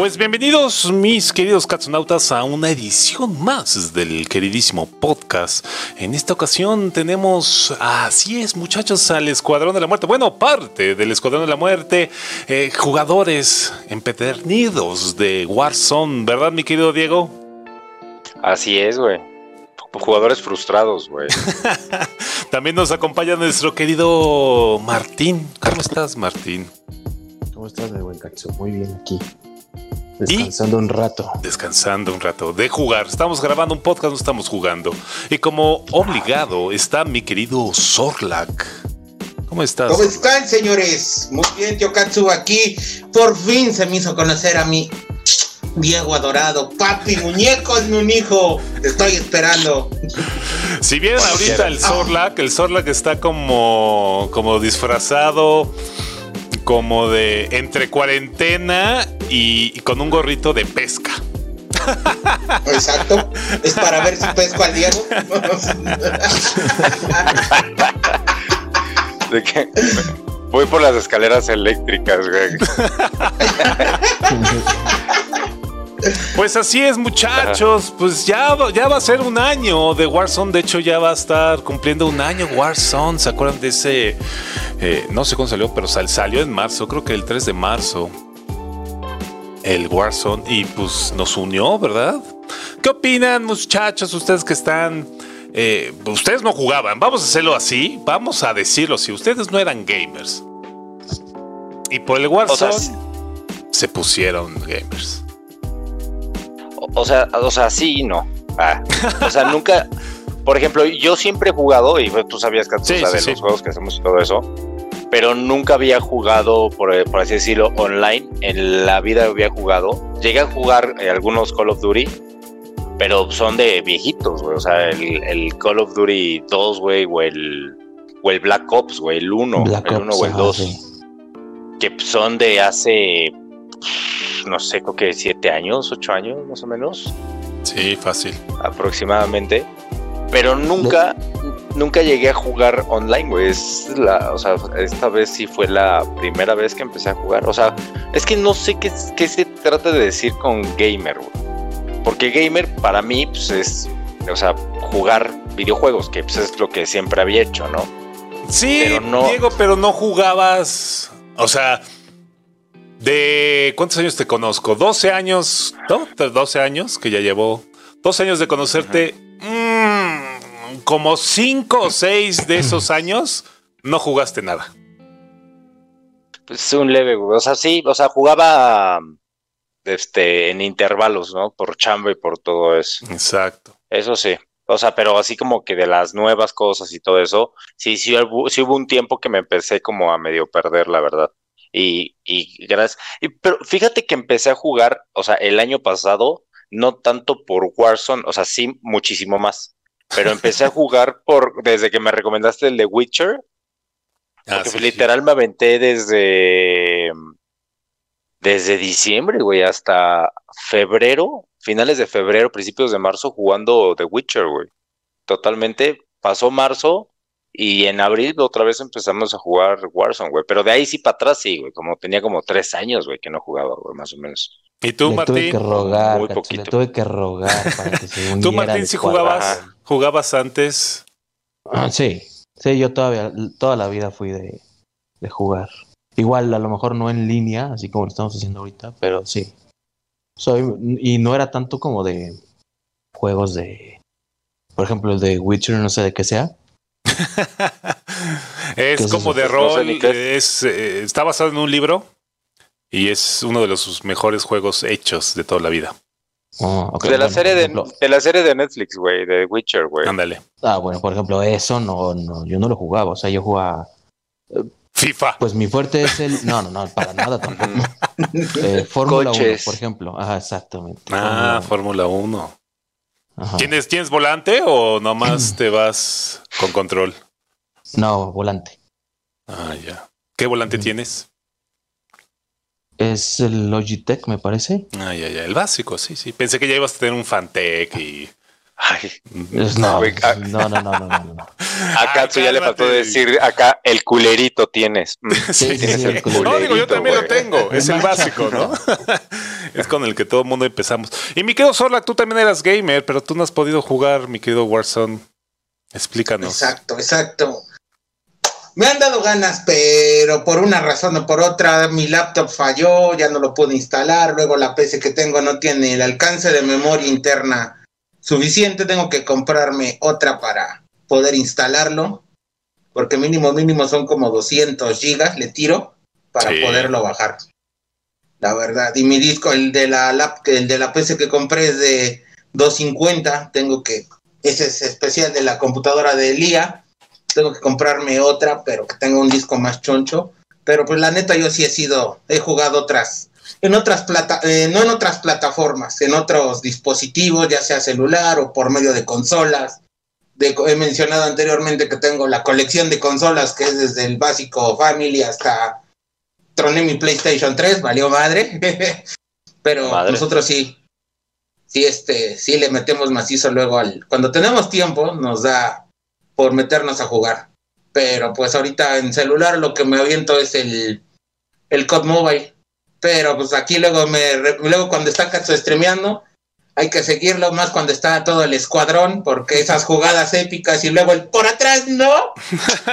Pues bienvenidos mis queridos katsunautas a una edición más del queridísimo podcast. En esta ocasión tenemos, así es muchachos, al Escuadrón de la Muerte. Bueno, parte del Escuadrón de la Muerte, eh, jugadores empedernidos de Warzone, ¿verdad mi querido Diego? Así es, güey. Jugadores frustrados, güey. También nos acompaña nuestro querido Martín. ¿Cómo estás, Martín? ¿Cómo estás, mi buen Katsu? Muy bien aquí. Descansando un rato. Descansando un rato. De jugar. Estamos grabando un podcast, no estamos jugando. Y como obligado está mi querido Zorlak. ¿Cómo estás? ¿Cómo están, señores? Muy bien, tío Katsu aquí. Por fin se me hizo conocer a mi Diego adorado. Papi, muñeco es un hijo. Te estoy esperando. Si bien ahorita el Zorlak, el Zorlak está como, como disfrazado como de entre cuarentena y, y con un gorrito de pesca. Exacto. Es para ver si pesco al Diego. De que voy por las escaleras eléctricas, güey. Pues así es, muchachos. Pues ya, va- ya va a ser un año de Warzone. De hecho, ya va a estar cumpliendo un año Warzone. ¿Se acuerdan de ese? eh, no sé cuándo salió, pero sal- salió en marzo. Creo que el 3 de marzo. El Warzone. Y pues nos unió, ¿verdad? ¿Qué opinan, muchachos? Ustedes que están. eh, ustedes no jugaban. Vamos a hacerlo así. Vamos a decirlo así. Ustedes no eran gamers. Y por el Warzone O sea, se pusieron gamers. O, sea, o sea, sí y no. Ah, o sea, nunca. Por ejemplo, yo siempre he jugado, y tú sabías que Sí, o sea, sí, de sí. los juegos que hacemos y todo eso, pero nunca había jugado, por, por así decirlo, online. En la vida había jugado. Llegué a jugar eh, algunos Call of Duty, pero son de viejitos, güey. O sea, el, el Call of Duty 2, güey, o el, o el Black Ops, güey, el 1, Black el 1 Ops, o el ajá, 2 sí. que son de hace, no sé, creo que siete años, ocho años más o menos, Sí, fácil. aproximadamente. Pero nunca, nunca llegué a jugar online, güey. Es la, o sea, esta vez sí fue la primera vez que empecé a jugar. O sea, es que no sé qué, qué se trata de decir con gamer, güey. Porque gamer para mí, pues es, o sea, jugar videojuegos, que pues, es lo que siempre había hecho, ¿no? Sí, Pero no- Diego, pero no jugabas. O sea, de cuántos años te conozco? 12 años, ¿no? 12 años que ya llevo. 12 años de conocerte. Mm, como 5 o 6 de esos años no jugaste nada. Pues un leve, güey. O sea, sí, o sea, jugaba este, en intervalos, ¿no? Por chamba y por todo eso. Exacto. Eso sí. O sea, pero así como que de las nuevas cosas y todo eso, sí, sí, hubo, sí hubo un tiempo que me empecé como a medio perder, la verdad. Y, y gracias. Y, pero fíjate que empecé a jugar, o sea, el año pasado, no tanto por Warzone, o sea, sí, muchísimo más. Pero empecé a jugar por, desde que me recomendaste el de Witcher, Ah, porque sí, literal me aventé desde desde diciembre, güey, hasta febrero, finales de febrero, principios de marzo, jugando The Witcher, güey. Totalmente. Pasó marzo y en abril otra vez empezamos a jugar Warzone, güey. Pero de ahí sí para atrás, sí, güey. Como tenía como tres años, güey, que no jugaba, güey, más o menos. ¿Y tú, le tuve que Martín? rogar, Muy poquito. le tuve que rogar para que se uniera ¿Tú, Martín, si jugabas, jugabas antes? Ah, sí, sí, yo todavía, toda la vida fui de, de jugar. Igual, a lo mejor no en línea, así como lo estamos haciendo ahorita, pero sí. Soy, y no era tanto como de juegos de, por ejemplo, el de Witcher, no sé de qué sea. ¿Qué es como de No sé rol, es, eh, está basado en un libro y es uno de los sus mejores juegos hechos de toda la vida. Oh, ok, de la bueno, serie de, de la serie de Netflix, güey, de Witcher, güey. Ándale. Ah, bueno, por ejemplo, eso no, no, yo no lo jugaba, o sea, yo jugaba, FIFA. pues mi fuerte es el, no, no, no, para nada tampoco. Eh, Fórmula 1, Coches. por ejemplo. Ajá, exactamente. Ah, Fórmula Fórmula 1. 1. Ajá. ¿Tienes, ¿Tienes volante o nomás te vas con control? No, volante. Ah, ya. ¿Qué volante Mm. tienes? Es el Logitech, me parece. Ah, ya, ya. El básico, sí, sí. Pensé que ya ibas a tener un Fantec y Ay, no, ah. no, no, no, no, no, no. a Katsu ya le faltó decir acá el culerito tienes. Mm, Sí, sí, tienes sí, el culerito, No, digo, yo también lo tengo. Es el básico, ¿no? es con el que todo el mundo empezamos. Y mi querido Zorlak, tú también eras gamer, pero tú no has podido jugar, mi querido Warzone. Explícanos. Exacto, exacto. Me han dado ganas, pero por una razón o por otra, mi laptop falló, ya no lo pude instalar. Luego la PC que tengo no tiene el alcance de memoria interna suficiente. Tengo que comprarme otra para poder instalarlo. Porque mínimo, mínimo son como 200 gigas, le tiro para Sí. poderlo bajar. La verdad. Y mi disco, el de la lap, el de la PC que compré es de 250. Tengo que ese es especial de la computadora de Lía. Tengo que comprarme otra, pero que tenga un disco más choncho. Pero pues la neta yo sí he sido, he jugado otras, en otras plata, eh, no en otras plataformas, en otros dispositivos, ya sea celular o por medio de consolas. De, he mencionado anteriormente que tengo la colección de consolas que es desde el básico Family hasta troné mi PlayStation 3, valió madre. pero Madre. nosotros sí, sí, este, sí le metemos macizo luego al. Cuando tenemos tiempo, nos da por meternos a jugar. Pero pues ahorita en celular lo que me aviento es el, el COD Mobile. Pero pues aquí luego me luego cuando está Katsu streameando, hay que seguirlo más cuando está todo el escuadrón, porque esas jugadas épicas y luego el por atrás, no,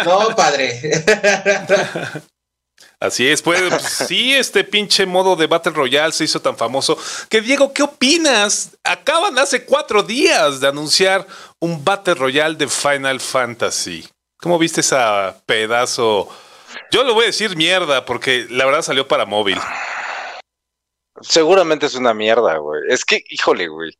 no, padre. Así es, pues sí, este pinche modo de Battle Royale se hizo tan famoso. Que Diego, ¿qué opinas? Acaban hace cuatro días de anunciar un Battle Royale de Final Fantasy. ¿Cómo viste esa pedazo? Yo lo voy a decir mierda porque la verdad salió para móvil. Seguramente es una mierda, güey. Es que, híjole, güey.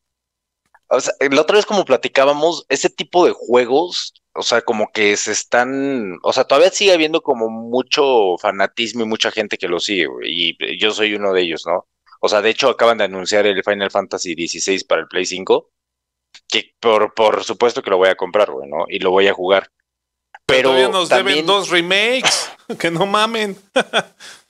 O sea, la otra vez como platicábamos, ese tipo de juegos, o sea, como que se están, o sea, todavía sigue habiendo como mucho fanatismo y mucha gente que lo sigue, güey. Y yo soy uno de ellos, ¿no? O sea, de hecho acaban de anunciar el Final Fantasy XVI para el Play 5, que por, por supuesto que lo voy a comprar, güey, ¿no? Y lo voy a jugar. Pero Pero todavía nos también, deben dos remakes. Que no mamen.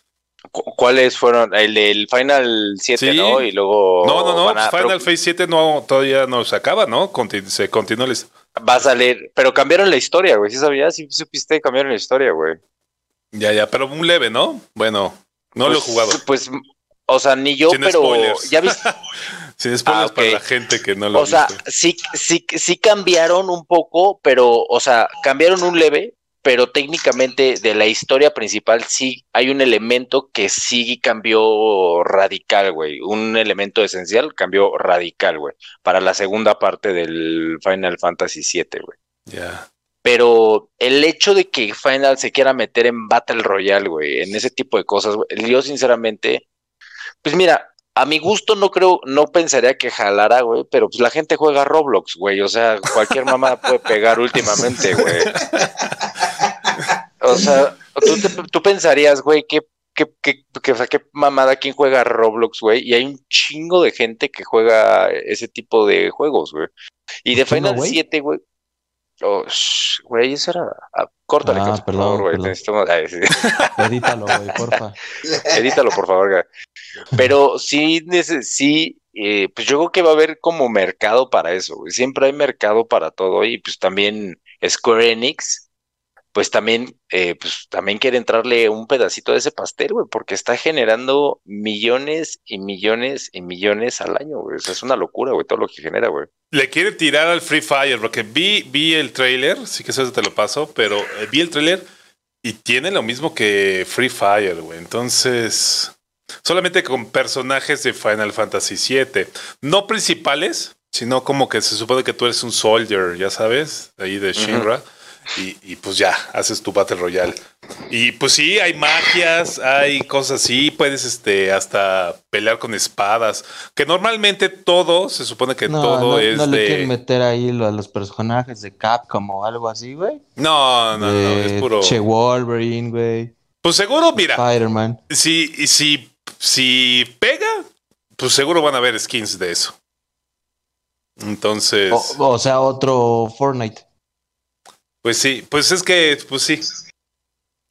cu- ¿cuáles fueron? El del Final 7, Sí. ¿no? Y luego No, no, no. a- Final Phase 7 no, todavía no se acaba, ¿no? Conti- se continúa. Va a salir, pero cambiaron la historia, güey. ¿Sí sabías? ¿Sí supiste? Cambiaron la historia, güey. Ya, ya, pero un leve, ¿no? Bueno, no lo he Pues- jugado. Pues, o sea, ni yo, Sin pero spoilers. ya viste. Sin spoilers Ah, para la gente que no lo o sea, sí, sí, sí cambiaron un poco, pero, o sea, cambiaron un leve, pero técnicamente de la historia principal sí hay un elemento que sí cambió radical, güey. Un elemento esencial cambió radical, güey. Para la segunda parte del Final Fantasy VII, güey. Ya. Pero el hecho de que Final se quiera meter en Battle Royale, güey, en ese tipo de cosas, güey, yo sinceramente, pues mira, a mi gusto no creo, no pensaría que jalara, güey, pero pues la gente juega Roblox, güey, o sea, cualquier mamá puede pegar últimamente, güey. O sea, tú, te- tú pensarías, güey, que, que, que, que, o sea, qué mamada quién juega Roblox, güey, y hay un chingo de gente que juega ese tipo de juegos, güey. Y de ¿Tú no, Final güey? 7, güey. Oh, güey, eso era. ah, córtale, Ah, Cacho, por perdón, favor, güey. perdón. sí. Edítalo, güey, porfa. Edítalo, por favor, güey. Pero sí, sí, eh, pues yo creo que va a haber como mercado para eso, güey. Siempre hay mercado para todo y pues también Square Enix, pues también, eh, pues también quiere entrarle un pedacito de ese pastel, güey, porque está generando millones y millones y millones al año, güey. O sea, es una locura, güey, todo lo que genera, güey. Le quiere tirar al Free Fire, porque vi, vi el trailer, sí que eso te lo paso, pero eh, vi el trailer y tiene lo mismo que Free Fire, güey. Entonces, solamente con personajes de Final Fantasy VII, no principales, sino como que se supone que tú eres un soldier, ya sabes, ahí de Shinra. Y, y pues ya, haces tu Battle Royale. Y pues sí, hay magias, hay cosas así, puedes este hasta pelear con espadas. Que normalmente todo, se supone que No, todo no, es no le de. quieren meter ahí lo- a los personajes de Capcom o algo así, güey. No, no, no, es puro. Che Wolverine, güey. Pues seguro, mira, Spider-Man. si, y si, si pega, pues seguro van a haber skins de eso. Entonces, O, o sea, otro Fortnite. Pues sí, pues es que, pues sí.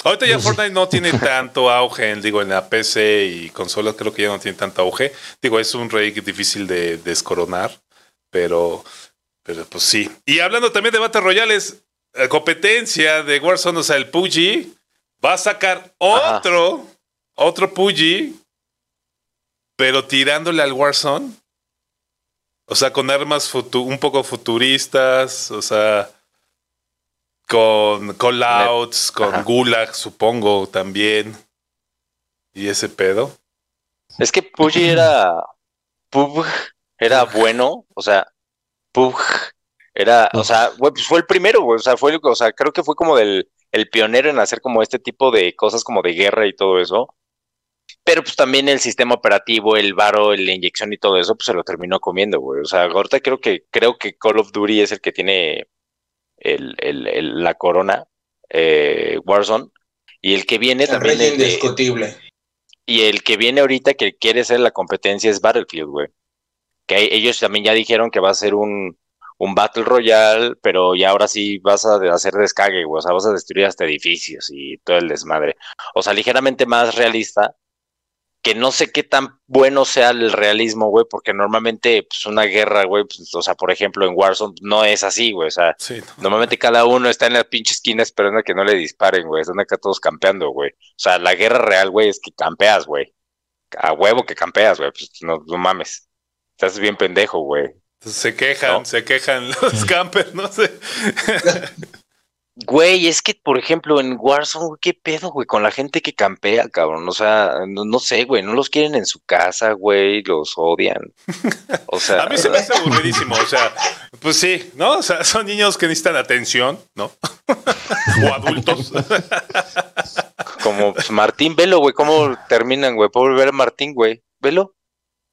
Ahorita ya Pues. Fortnite no tiene tanto auge, en, digo, en la PC y consolas creo que ya no tiene tanto auge. Digo, es un rey difícil de descoronar, pero Pero pues sí. Y hablando también de Battle Royales, eh, competencia de Warzone, o sea, el Puji va a sacar otro, otro Puji, pero tirándole al Warzone. O sea, con armas un poco futuristas, o sea, con callouts, con Gulag, supongo, también. Y ese pedo. Es que Puji era. Pug era bueno, o sea, Pug era, o sea, pues fue el primero, güey, o sea, fue, o sea, creo que fue como del, el pionero en hacer como este tipo de cosas como de guerra y todo eso. Pero pues también el sistema operativo, el varo, la inyección y todo eso, pues se lo terminó comiendo, güey. O sea, ahorita creo que, creo que Call of Duty es el que tiene el, el, la corona, eh, Warzone. Y el que viene también es indiscutible. Y el que viene ahorita que quiere ser la competencia es Battlefield, güey. Que ellos también ya dijeron que va a ser un, un Battle Royale, pero ya ahora sí vas a hacer descague, güey. O sea, vas a destruir hasta edificios y todo el desmadre. O sea, ligeramente más realista, que no sé qué tan bueno sea el realismo, güey, porque normalmente, pues, una guerra, güey, pues, o sea, por ejemplo, en Warzone no es así, güey, o sea, normalmente cada uno está en la pinche esquina esperando a que no le disparen, güey, están acá todos campeando, güey. O sea, la guerra real, güey, es que campeas, güey. A huevo que campeas, güey, pues no, no mames. Estás bien pendejo, güey. Se quejan, se quejan los campers, no sé. Güey, es que, por ejemplo, en Warzone, ¿qué pedo, güey? Con la gente que campea, cabrón. O sea, no, sé, güey, no los quieren en su casa, güey, los odian. O sea. A mí se me hace aburridísimo. O sea, pues sí, ¿no? O sea, son niños que necesitan atención, ¿no? o adultos. Como pues, Martín Velo, güey, ¿cómo terminan, güey? ¿Puedo volver a Martín, güey? ¿Velo?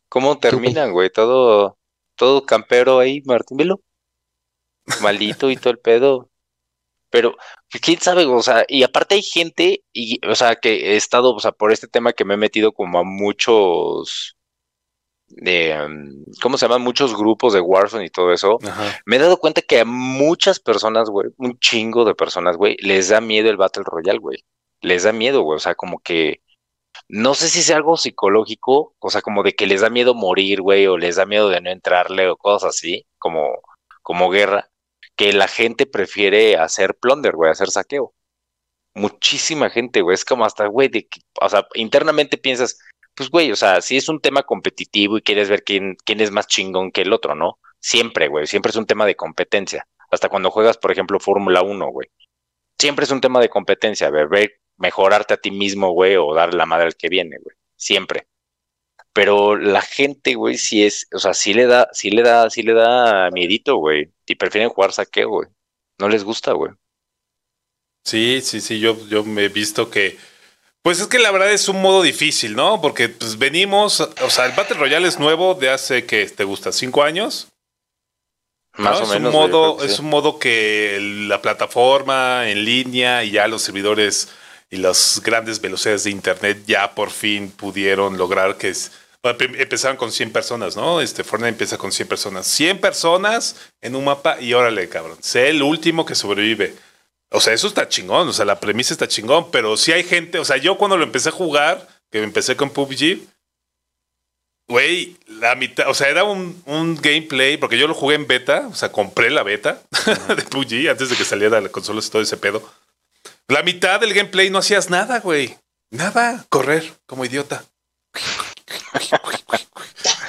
¿Cómo terminan, güey? Todo, todo campero ahí, Martín Velo. Maldito y todo el pedo. Pero, pues, quién sabe, o sea, y aparte hay gente, y, o sea, que he estado, o sea, por este tema que me he metido como a muchos, de, mm, ¿cómo se llaman? Muchos grupos de Warzone y todo eso. Me he dado cuenta que a muchas personas, güey, un chingo de personas, güey, les da miedo el Battle Royale, güey. Les da miedo, güey, o sea, como que, no sé si sea algo psicológico, o sea, como de que les da miedo morir, güey, o les da miedo de no entrarle o cosas así, como, como guerra que la gente prefiere hacer plunder, güey, hacer saqueo. Muchísima gente, güey, es como hasta, güey, de, o sea, internamente piensas, pues, güey, o sea, si es un tema competitivo y quieres ver quién, quién es más chingón que el otro, ¿no? Siempre, güey, siempre es un tema de competencia. Hasta cuando juegas, por ejemplo, Fórmula 1, güey. Siempre es un tema de competencia, ver, ver, mejorarte a ti mismo, güey, o dar la madre al que viene, güey. Siempre. Pero la gente, güey, sí es, o sea, sí le da, sí le da, sí le da miedito, güey. Y prefieren jugar saqueo, güey. No les gusta, güey. Sí, sí, sí, yo, yo me he visto que. Pues es que la verdad es un modo difícil, ¿no? Porque pues venimos, o sea, el Battle Royale es nuevo de hace que te gusta, cinco años. Más o es menos. Un modo, Es un modo que la plataforma en línea y ya los servidores y las grandes velocidades de internet ya por fin pudieron lograr que es, empezaron con 100 personas, ¿no? Este Fortnite empieza con 100 personas. 100 personas en un mapa y órale, cabrón. Sé el último que sobrevive. O sea, eso está chingón, o sea, la premisa está chingón, pero si hay gente, o sea, yo cuando lo empecé a jugar, que empecé con PUBG, güey, la mitad, o sea, era un, un, gameplay, porque yo lo jugué en beta, o sea, compré la beta de PUBG antes de que saliera la consola y todo ese pedo. La mitad del gameplay no hacías nada, güey. Nada, correr como idiota.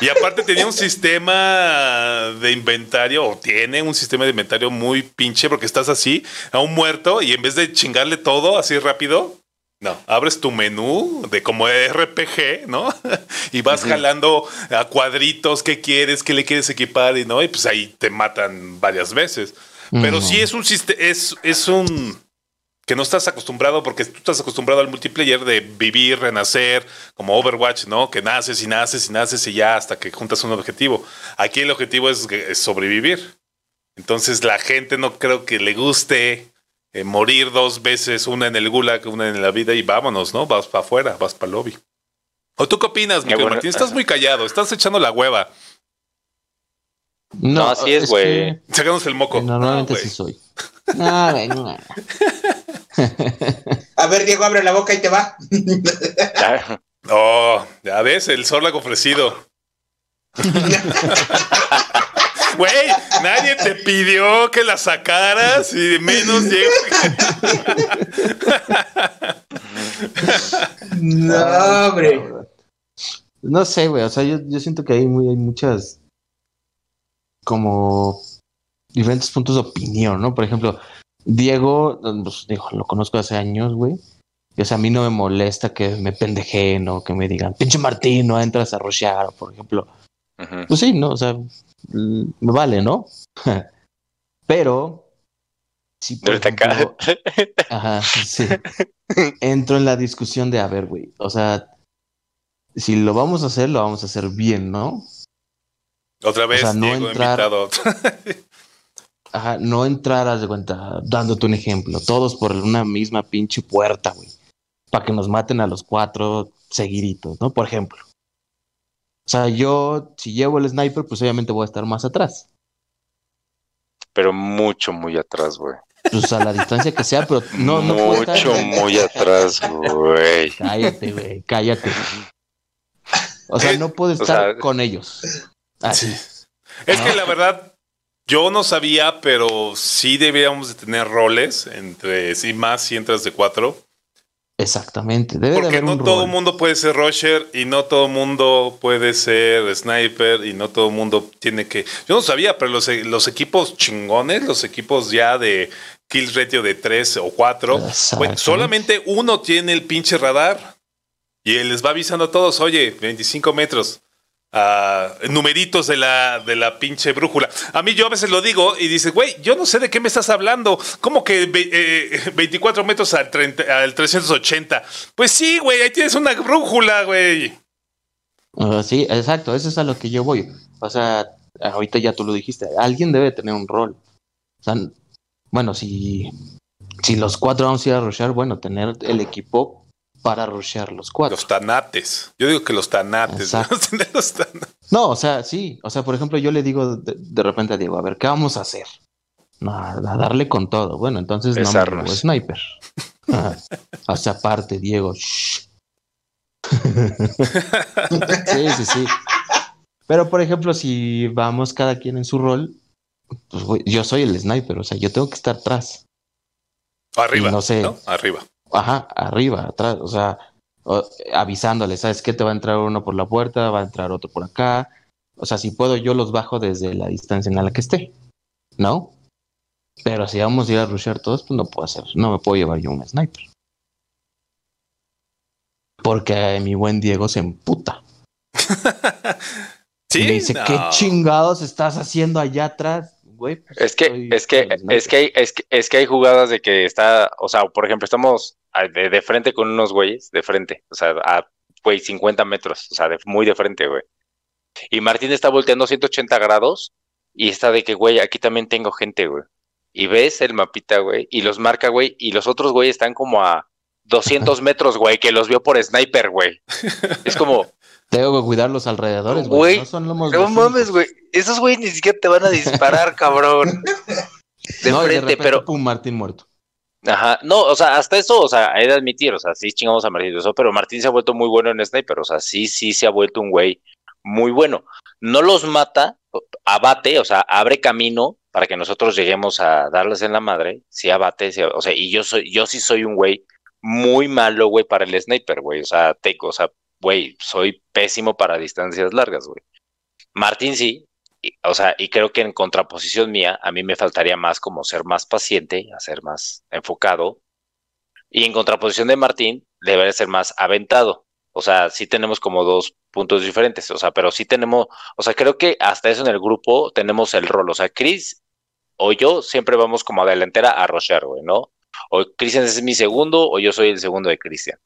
Y aparte tenía un sistema de inventario, o tiene un sistema de inventario muy pinche, porque estás así, a un muerto, y en vez de chingarle todo así rápido, no, abres tu menú de como RPG, ¿no? y vas jalando a cuadritos qué quieres, qué le quieres equipar, y no, y pues ahí te matan varias veces. Pero sí es un es, es un que no estás acostumbrado, porque tú estás acostumbrado al multiplayer de vivir, renacer, como Overwatch, ¿no? Que naces y naces y naces y ya hasta que juntas un objetivo. Aquí el objetivo es, sobrevivir. Entonces la gente no creo que le guste eh, morir dos veces, una en el gulag, una en la vida y vámonos, ¿no? Vas para afuera, vas para el lobby. ¿O tú qué opinas, Miguel Martín? Estás muy callado, estás echando la hueva. No, así es, güey. Sacamos el moco. Normalmente sí soy. No, no. A ver, Diego, abre la boca y te va. oh, ya ves, el sorlago ofrecido. Güey, nadie te pidió que la sacaras y menos llega. No, hombre. No sé, güey. O sea, yo, yo siento que hay, muy, hay muchas. Como. Diferentes puntos de opinión, ¿no? Por ejemplo, Diego, pues, digo, lo conozco hace años, güey. Y, o sea, a mí no me molesta que me pendejeen o que me digan, pinche Martín, no entras a rushear, por ejemplo. Pues sí, no, o sea, mm, me vale, ¿no? Pero, si por ejemplo, ajá, sí, entro en la discusión de, a ver, güey, o sea, si lo vamos a hacer, lo vamos a hacer bien, ¿no? Otra vez, O sea, no Diego entrar- invitado. Ajá, no entrar, de cuenta, dándote un ejemplo, todos por una misma pinche puerta, güey, para que nos maten a los cuatro seguiditos, ¿no? Por ejemplo. O sea, yo, si llevo el sniper, pues obviamente voy a estar más atrás. Pero mucho, muy atrás, güey. Pues a la distancia que sea, pero no, no puedo estar- mucho, muy atrás, güey. Cállate, güey, cállate. O sea, no puedo O estar sea- con ellos. Así. Es No. que la verdad, yo no sabía, pero sí deberíamos de tener roles entre sí más si entras de cuatro. Exactamente. Debe de Porque haber no un todo el mundo puede ser rusher y no todo el mundo puede ser sniper y no todo el mundo tiene que... Yo no sabía, pero los, los equipos chingones, los equipos ya de kill ratio de 3 o 4, Exacto. solamente uno tiene el pinche radar y él les va avisando a todos, oye, 25 metros. Ah, numeritos de la, de la pinche brújula. A mí yo a veces lo digo y dices, güey, yo no sé de qué me estás hablando. ¿Cómo que ve- eh, 24 metros al, 30 al 380? Pues sí, güey, ahí tienes una brújula, güey. Sí, exacto, eso es a lo que yo voy. O sea, ahorita ya tú lo dijiste, alguien debe tener un rol. O sea, bueno, si, si los cuatro vamos a ir a rushear, bueno, tener el equipo para rushear los cuatro. Los tanates. Yo digo que los tanates. Los tanates. No, o sea, sí, o sea, por ejemplo, yo le digo de, de repente a Diego, a ver, ¿qué vamos a hacer? No, a darle con todo. Bueno, entonces no me Besarnos. llevo sniper. O sea, aparte, Diego. shh. sí, sí, sí. Pero, por ejemplo, si vamos cada quien en su rol, pues güey, yo soy el sniper, o sea, yo tengo que estar atrás. Arriba. No sé. ¿no? Arriba. Ajá, arriba, atrás, o sea, avisándole, ¿sabes qué? Te va a entrar uno por la puerta, va a entrar otro por acá. O sea, si puedo, yo los bajo desde la distancia en la que esté, ¿no? Pero si vamos a ir a rushear todos, pues no puedo hacer, no me puedo llevar yo un sniper. Porque mi buen Diego se emputa. Sí. y me dice, No. ¿qué chingados estás haciendo allá atrás? Güey, pues Es que, es que, con el sniper". es que, hay, es que, es que hay jugadas de que está, o sea, por ejemplo, estamos a- de, de frente con unos güeyes, de frente, o sea, a, güey, 50 metros, o sea, de- muy de frente, güey. Y Martín está volteando 180 grados y está de que, güey, aquí también tengo gente, güey. Y ves el mapita, güey, y los marca, güey, y los otros güeyes están como a 200 metros, güey, que los vio por sniper, güey. Es como, Tengo que cuidar los alrededores, güey. Güey, No son los no mames, güey, esos güeyes ni siquiera te van a disparar, cabrón. De No, frente, repente, pero... pum, Martín muerto. Ajá, no, o sea, hasta eso, o sea, hay de admitir, o sea, sí chingamos a Martín, eso, pero Martín se ha vuelto muy bueno en sniper, o sea, sí, sí se ha vuelto un güey muy bueno. No los mata, abate, o sea, abre camino para que nosotros lleguemos a darles en la madre, sí abate, sí, o sea, y yo soy, yo sí soy un güey muy malo, güey, para el sniper, güey, o sea, tengo, o sea, güey, soy pésimo para distancias largas, güey. Martín sí, y- o sea, y creo que en contraposición mía, a mí me faltaría más como ser más paciente, ser más enfocado. Y en contraposición de Martín, debería ser más aventado. O sea, sí tenemos como dos puntos diferentes. O sea, pero sí tenemos, o sea, creo que hasta eso en el grupo tenemos el rol. O sea, Chris o yo siempre vamos como a delantera a Rocher, güey, ¿no? O Cristian es mi segundo o yo soy el segundo de Cristian.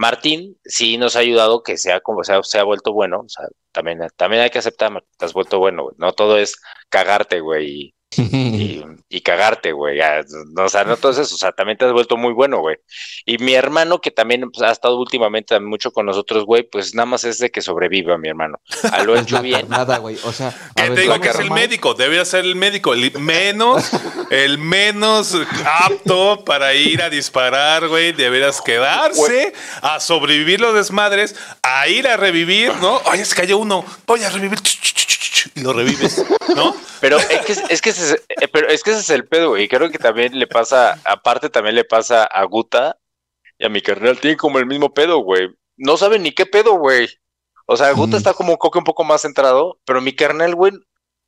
Martín sí nos ha ayudado que sea como se ha, se ha vuelto bueno. O sea, también, también hay que aceptar, te has vuelto bueno. No todo es cagarte, güey, y, y, y cagarte, güey. o sea, no todo eso, o sea, también te has vuelto muy bueno, güey. Y mi hermano, que también pues, ha estado últimamente mucho con nosotros, güey, pues nada más es de que sobreviva, mi hermano. A lo Es hecho bien. carnada, güey. O sea, a Que ver, te digo que es el médico, debería ser el médico, el menos, el menos apto para ir a disparar, güey. Deberías quedarse a sobrevivir los desmadres, a ir a revivir, ¿no? Oye, se cayó uno, voy a revivir. ch, ch, ch, ch, ch. Y lo revives, ¿no? Pero es que, es que, ese, es- eh, pero es que ese es el pedo, güey. Y creo que también le pasa, aparte también le pasa a Guta y a mi carnal. Tienen como el mismo pedo, güey. No saben ni qué pedo, güey. O sea, Guta Mm. está como un coque un poco más centrado, pero mi carnal, güey,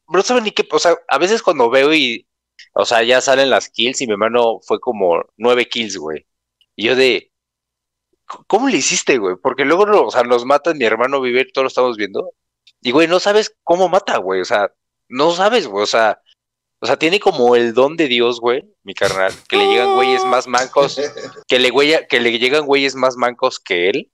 no sabe ni qué. O sea, a veces cuando veo y, o sea, ya salen las kills y mi hermano fue como nueve kills, güey. Y yo de, ¿cómo le hiciste, güey? Porque luego, o sea, nos matan, mi hermano vive, todos lo estamos viendo. Y, güey, no sabes cómo mata, güey. O sea, no sabes, güey. O sea, o sea, tiene como el don de Dios, güey, mi carnal, que le llegan güeyes más mancos, que le, güey, que le llegan güeyes más mancos que él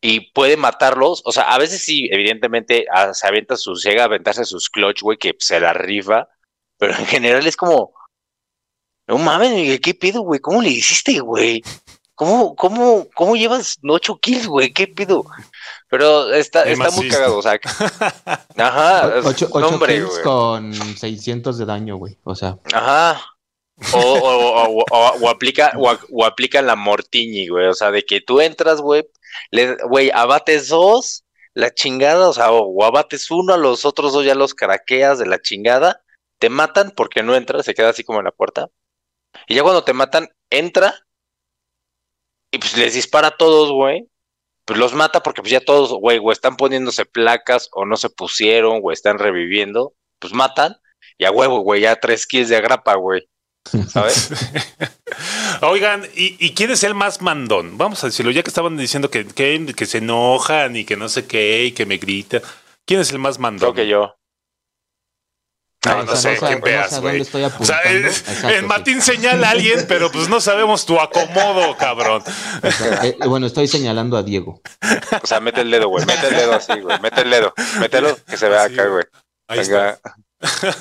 y puede matarlos. O sea, a veces sí, evidentemente, ah, se avienta sus, llega a aventarse sus clutch, güey, que se la rifa, pero en general es como, no mames, ¿qué pido, güey? ¿Cómo le hiciste, güey? ¿Cómo, cómo, cómo llevas ocho kills, güey? ¿Qué pido? Pero está, está muy cagado, o sea, ajá, Ocho, ocho hombre, con 600 de daño, güey. O sea, Ajá. O, o, o, o- o aplica, o, o aplica la mortiñi, güey. O sea, de que tú entras, güey, le- güey, abates dos, la chingada, o sea, o, o abates uno, a los otros dos ya los craqueas de la chingada, te matan porque no entras, se queda así como en la puerta. Y ya cuando te matan, entra y pues les dispara a todos, güey. Pues los mata porque pues ya todos, güey, o están poniéndose placas o no se pusieron, o están reviviendo, pues matan. Y a huevo, güey, ya tres kills de agrapa, güey. ¿Sabes? Oigan, ¿y, y quién es el más mandón? Vamos a decirlo, ya que estaban diciendo que, que, que se enojan y que no sé qué y que me grita. ¿Quién es el más mandón? Creo que yo. No, no sé, quién veas, güey. O sea, el, Exacto, el sí. Martín señala a alguien, pero pues no sabemos tu acomodo, cabrón. O sea, eh, bueno, estoy señalando a Diego. O sea, mete el dedo, güey. Mete el dedo así, güey. Mete el dedo. Mételo, que se vea Sí, acá, güey. Ahí está.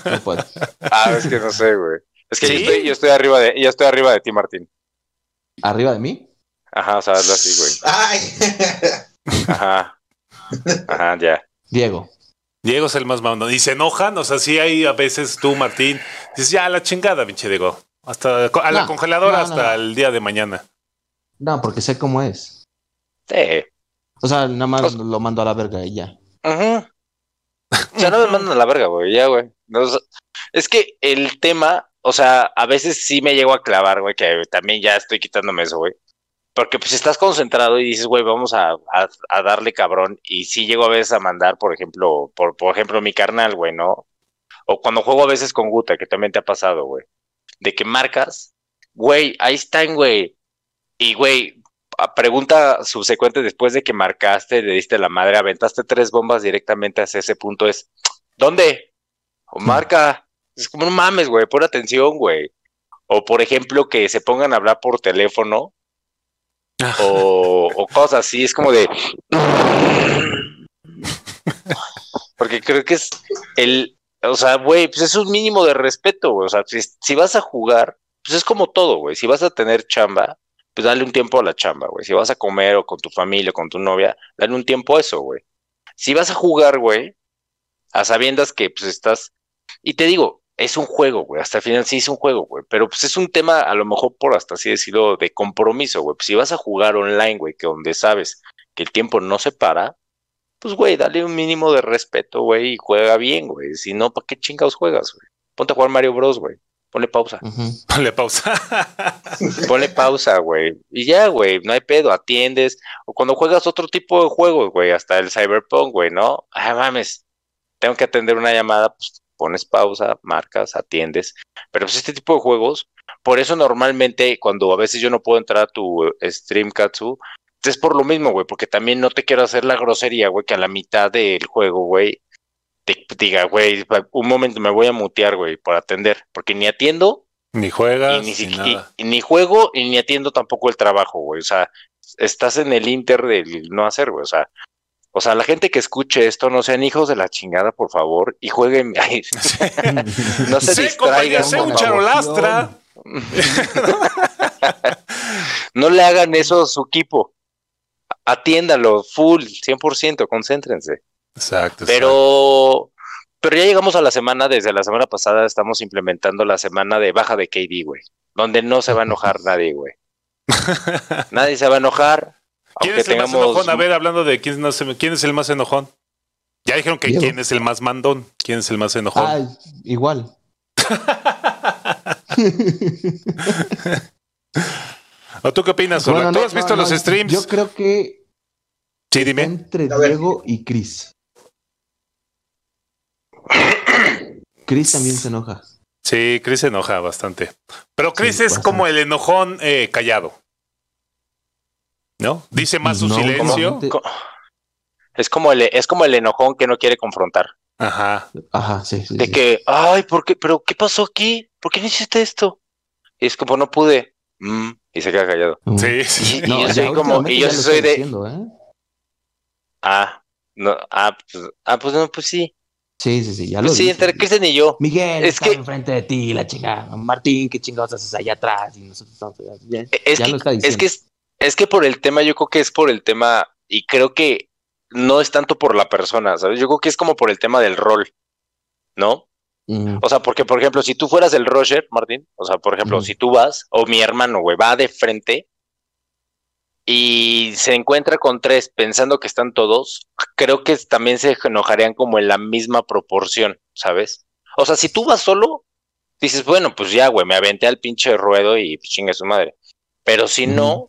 No puedo. Ah, es que no sé, güey. Es que ¿Sí? yo, estoy, yo estoy arriba de, yo estoy arriba de ti, Martín. ¿Arriba de mí? Ajá, o sea, hazlo así, güey. Ay, Ajá. Ajá, ya. Diego. Diego es el más mandón. Y se enojan, o sea, sí hay a veces tú, Martín, dices, ya, a la chingada, pinche Diego. Hasta a la No, congeladora no, hasta no. el día de mañana. No, porque sé cómo es. Sí. O sea, nada más lo mando a la verga y ya. Ajá. O sea, no me mandan a la verga, güey, ya, güey. No, o sea, es que el tema, o sea, a veces sí me llego a clavar, güey, que también ya estoy quitándome eso, güey. Porque pues estás concentrado y dices, güey, vamos a, a, a darle cabrón. Y sí llego a veces a mandar, por ejemplo, por, por ejemplo, mi carnal, güey, ¿no? O cuando juego a veces con Guta, que también te ha pasado, güey. De que marcas, güey, ahí están, güey. Y, güey, pregunta subsecuente después de que marcaste, le diste la madre, aventaste tres bombas directamente hacia ese punto, es, ¿dónde? O marca. Es como, no mames, güey, pon atención, güey. O, por ejemplo, que se pongan a hablar por teléfono o, cosas así, es como de... Porque creo que es el... O sea, güey, pues es un mínimo de respeto, güey. O sea, si, si vas a jugar, pues es como todo, güey. Si vas a tener chamba, pues dale un tiempo a la chamba, güey. Si vas a comer o con tu familia o con tu novia, dale un tiempo a eso, güey. Si vas a jugar, güey, a sabiendas que pues estás... Y te digo, es un juego, güey. Hasta el final sí es un juego, güey. Pero pues es un tema, a lo mejor por hasta así decirlo, de compromiso, güey. Pues si vas a jugar online, güey, que donde sabes que el tiempo no se para, pues, güey, dale un mínimo de respeto, güey, y juega bien, güey. Si no, ¿para qué chingados juegas, güey? Ponte a jugar Mario Bros, güey. Ponle pausa. Ujú. Ponle pausa. Ponle pausa, güey. Y ya, güey, no hay pedo, atiendes. O cuando juegas otro tipo de juegos, güey, hasta el Cyberpunk, güey, ¿no? Ah, mames, tengo que atender una llamada, pues pones pausa, marcas, atiendes. Pero pues este tipo de juegos, por eso normalmente cuando a veces yo no puedo entrar a tu eh, stream, Katsu, es por lo mismo, güey, porque también no te quiero hacer la grosería, güey, que a la mitad del juego, güey, te diga, güey, un momento me voy a mutear, güey, por atender, porque ni atiendo Ni juegas, ni, ni, nada. y ni juego y ni atiendo tampoco el trabajo, güey. O sea, estás en el inter del no hacer, güey. O sea, o sea, la gente que escuche esto no sean hijos de la chingada, por favor, y jueguen. ay, no se sé, compañero, distraigan. sé un charolastra. No le hagan eso a su equipo. Atiéndalo, full, 100%, concéntrense. Exacto. Pero, pero ya llegamos a la semana, desde la semana pasada estamos implementando la semana de baja de KD, güey. Donde no se va a enojar nadie, güey. Nadie se va a enojar. ¿Quién es el más enojón? A ver, hablando de quién, no se, quién es el más enojón. Ya dijeron que Diego. quién es el más mandón, quién es el más enojón. Ah, igual. ¿O tú qué opinas, Orla? Bueno, ¿Tú has visto no, los streams? Yo creo que Sí, dime. entre. Diego y Chris. Chris también se enoja. Sí, Chris se enoja bastante. Pero Chris Sí, es bastante. como el enojón eh, callado. ¿No? Dice más su No, silencio. como- Es como el, es como el enojón que no quiere confrontar. Ajá. Ajá, sí, sí. De sí. que, ay, ¿por qué? ¿Pero qué pasó aquí? ¿Por qué no hiciste esto? Y es como, no pude. Mm, y se queda callado. Mm. Sí, sí. Y, No, yo ya soy como, y yo lo soy está de, diciendo, ¿eh? ah, no, ah, pues, ah, pues no, pues sí. Sí, sí, sí, ya lo Pues sí, dice. entre Kristen y yo. Miguel, Es está que- enfrente de ti, la chingada. Martín, qué chingados haces allá atrás y nosotros estamos allá. Ya, Es ya que, lo está es diciendo. que es, es que por el tema, yo creo que es por el tema, y creo que no es tanto por la persona, ¿sabes? Yo creo que es como por el tema del rol, ¿no? Mm, O sea, porque, por ejemplo, si tú fueras el Roger, Martín, o sea, por ejemplo, Ujú. si tú vas, o mi hermano, güey, va de frente y se encuentra con tres pensando que están todos, creo que también se enojarían como en la misma proporción, ¿sabes? O sea, si tú vas solo, dices, bueno, pues ya, güey, me aventé al pinche ruedo y chingue su madre. Pero si no,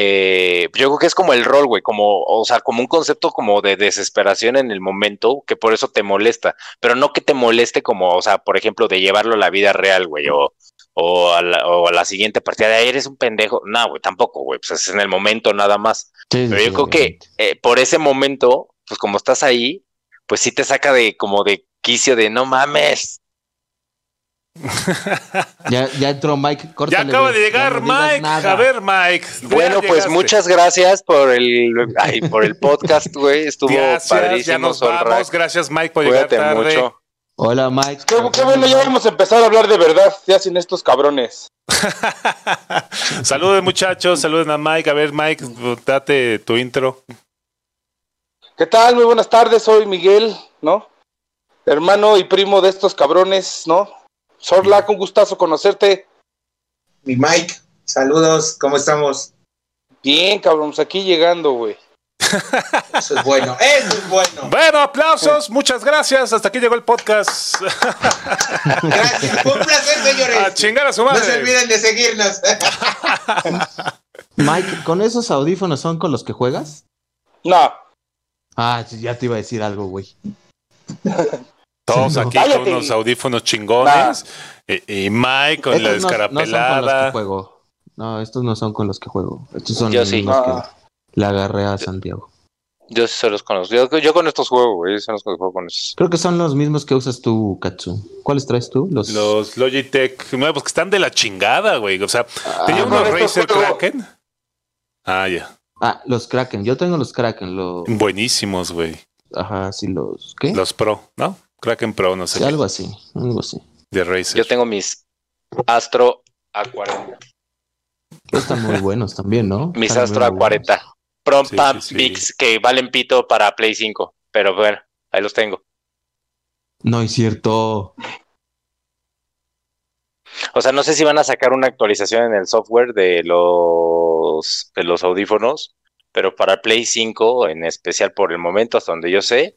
eh, yo creo que es como el rol, güey, como, o sea, como un concepto como de desesperación en el momento, que por eso te molesta, pero no que te moleste como, o sea, por ejemplo, de llevarlo a la vida real, güey, o, o, a la, o a la siguiente partida de "Ay, eres un pendejo. No, güey, tampoco, güey, pues es en el momento nada más. sí, Pero sí, yo creo que eh, por ese momento, pues como estás ahí, pues sí te saca de como de quicio de no mames. Ya, ya entró Mike. Ya córtale, acaba güey, de llegar ya no Mike. nada. A ver, Mike. ya Bueno, pues llegaste. muchas gracias por el, ay, por el podcast, güey. Estuvo Gracias, padrísimo. ya nos. Gracias, Mike, por llegar Cuídate tarde. mucho. Hola, Mike. Qué, qué bueno, ya vamos a empezar a hablar de verdad, ya sin estos cabrones. Saluden, muchachos. Saluden a Mike. A ver, Mike, date tu intro. ¿Qué tal? Muy buenas tardes, soy Miguel, ¿no? Hermano y primo de estos cabrones, ¿no? Sorlac, un gustazo conocerte. Mi Mike, saludos, ¿cómo estamos? Bien, cabrón, pues aquí llegando, güey. Eso es bueno, eso es bueno. Bueno, aplausos. Muchas gracias. Hasta aquí llegó el podcast. Gracias, fue un placer, señores. A chingar a su No se madre. olviden de seguirnos. Mike, ¿con esos audífonos son con los que juegas? No, Ah, ya te iba a decir algo, güey. Todos Sí, no. aquí con unos audífonos chingones. Y, y Mike con la Estos no- no, son con los que descarapelada. juego. No, estos no son con los que juego. Estos son Yo sí. los Ah. que le agarré a Santiago. Yo sí se los conozco. Yo, yo con estos juegos, güey. Son los que juego con esos. Creo que son los mismos que usas tú, Katsu. ¿Cuáles traes tú? Los, Los Logitech nuevos que están de la chingada, güey. O sea, Ah, tenía no, unos no, Razer. Kraken. Ah, ya. Ah, los Kraken. Yo tengo los Kraken. Los... Buenísimos, güey. Ajá, sí, los... ¿Qué? Los Pro, ¿no? Kraken Pro, no sé. Sí, algo así. Algo así. De Razer. Yo tengo mis Astro A40. Están muy buenos también, ¿no? Mis Están Astro muy buenos. A40. Prom Sí, Pump sí, sí. Mix que valen pito para Play 5. Pero bueno, ahí los tengo. No es cierto. O sea, no sé si van a sacar una actualización en el software de los, de los audífonos, pero para Play 5, en especial por el momento, hasta donde yo sé,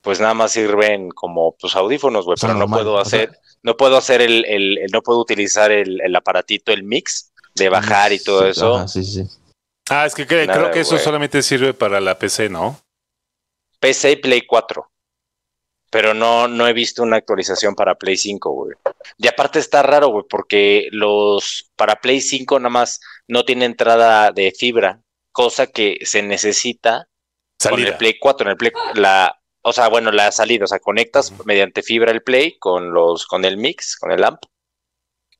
pues nada más sirven como pues audífonos, güey, pero no normal, puedo o sea- hacer, no puedo hacer el, el- el- no puedo utilizar el, el aparatito, el mix, de bajar y todo Sí, eso. Ajá, sí, sí. Ah, es que cre- Nada, creo que eso solamente sirve para la PC, ¿no? PC y Play 4. Pero no, no he visto una actualización para Play 5, güey. Y aparte está raro, güey, porque los para Play 5 nada más no tiene entrada de fibra, cosa que se necesita con el Salida. Play 4. En el Play, la, o sea, bueno, la salida, o sea, conectas mediante fibra el Play con los, con el mix, con el amp,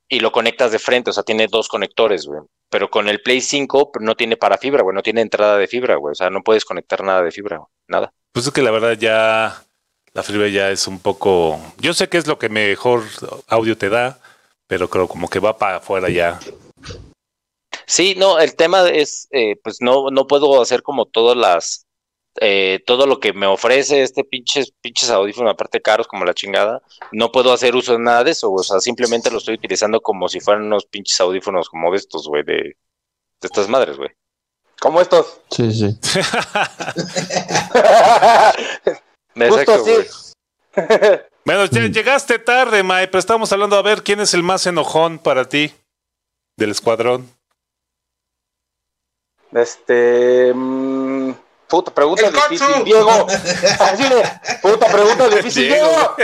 y lo conectas de frente, o sea, tiene dos conectores, güey. Pero con el Play 5 no tiene para fibra, güey, no tiene entrada de fibra, güey. O sea, no puedes conectar nada de fibra, güey, nada. Pues es que la verdad ya la fibra ya es un poco. Yo sé que es lo que mejor audio te da, pero creo como que va para afuera ya. Sí, no, el tema es, eh, pues no, no puedo hacer como todas las, eh, todo lo que me ofrece este pinches, pinches audífonos, aparte caros como la chingada, no puedo hacer uso de nada de eso, o sea, simplemente lo estoy utilizando como si fueran unos pinches audífonos como de estos, güey, de, de estas madres, güey. como estos. Sí, sí. Justo así. güey. Bueno, ya llegaste tarde, Mae, pero estamos hablando a ver quién es el más enojón para ti del escuadrón. Este. mm, puta, pregunta El difícil, Kotsu. Diego. Así de, puta, pregunta difícil, Diego.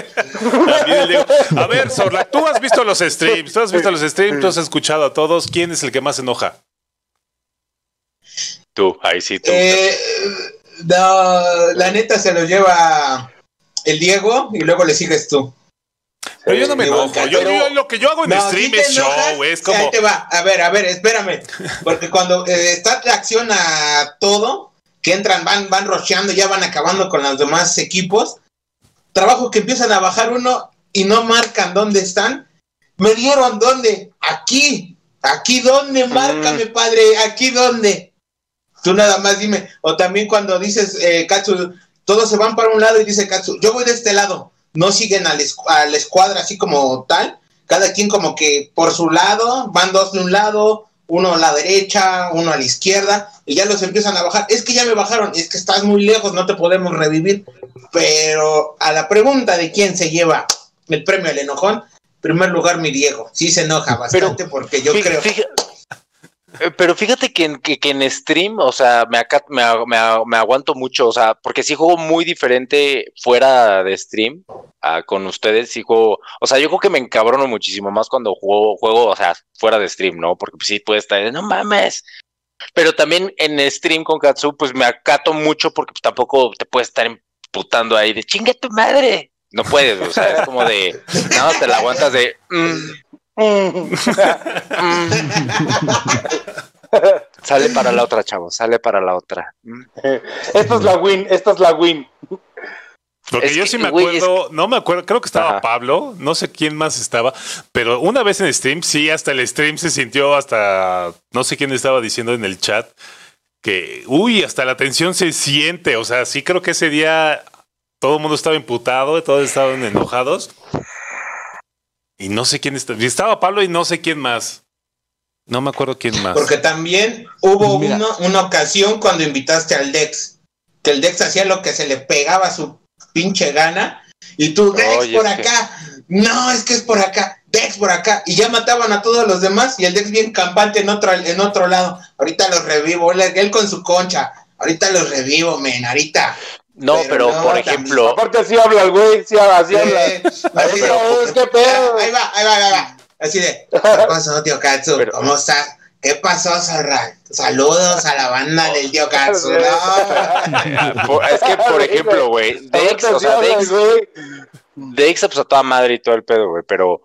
El Diego. A ver, Sorla, tú has visto los streams, tú has visto los streams, tú has escuchado a todos. ¿Quién es el que más enoja? Tú, ahí sí, tú. Eh, no, la neta se lo lleva el Diego y luego le sigues tú. Pero yo no me enojo. Yo, pero- yo lo que yo hago en No, stream te es enojas, show, es Ahí como. te va. A ver, a ver, espérame. Porque cuando eh, está reacción a todo, que entran, van, van rocheando, ya van acabando con los demás equipos. Trabajo que empiezan a bajar uno y no marcan dónde están. Me dieron dónde. Aquí. Aquí dónde. Márcame, padre. Aquí dónde. Tú nada más dime. O también cuando dices, eh, Katsu, todos se van para un lado y dice Katsu, yo voy de este lado. No siguen al escu- a la escuadra así como tal. Cada quien como que por su lado, van dos de un lado, uno a la derecha, uno a la izquierda, y ya los empiezan a bajar. Es que ya me bajaron, es que estás muy lejos, no te podemos revivir. Pero a la pregunta de quién se lleva el premio al enojón, en primer lugar mi Diego. Sí se enoja bastante porque yo creo... fíjate- eh, pero fíjate que en, que, que en stream, o sea, me, aca- me, me aguanto mucho, o sea, porque sí juego muy diferente fuera de stream con ustedes, sí juego, o sea, yo creo que me encabrono muchísimo más cuando juego, juego, o sea, fuera de stream, ¿no? Porque pues, sí puede estar, no mames. Pero también en stream con Katsu, pues me acato mucho porque pues, tampoco te puedes estar emputando ahí de chinga tu madre. No puedes, o sea, es como de, no, te la aguantas de, mm, mm. Sale para la otra, chavo, sale para la otra. Mm. Esta es la win, esta es la win. Porque Es yo que, sí me acuerdo, no me acuerdo, creo que estaba Ajá. Pablo, no sé quién más estaba, pero una vez en stream, sí, hasta el stream se sintió hasta, no sé quién estaba diciendo en el chat, que, uy, hasta la tensión se siente, o sea, sí creo que ese día todo el mundo estaba imputado, todos estaban enojados. Y no sé quién estaba, estaba Pablo y no sé quién más. No me acuerdo quién más. Porque también hubo uno- una ocasión cuando invitaste al Dex, que el Dex hacía lo que se le pegaba a su pinche gana, y tú, Dex Oye, por que- acá, no, es que es por acá, Dex por acá, y ya mataban a todos los demás, y el Dex bien campante en otro, en otro lado, ahorita los revivo, él, con su concha, ahorita los revivo, men, ahorita. No, Pero pero, no, por también. ejemplo, Aparte así habla el güey, sí, así habla. Eh, así de, es que pedo. ahí va, ahí va, ahí va, así de, ¿qué pasó, tío Katsu? Pero- ¿Cómo estás? ¿Qué pasó, Zorra? Saludos a la banda del tío Katsu. No. por- es que, por ejemplo, güey, Dex, o sea, Dex, güey. Dex, pues a toda madre y todo el pedo, güey, pero,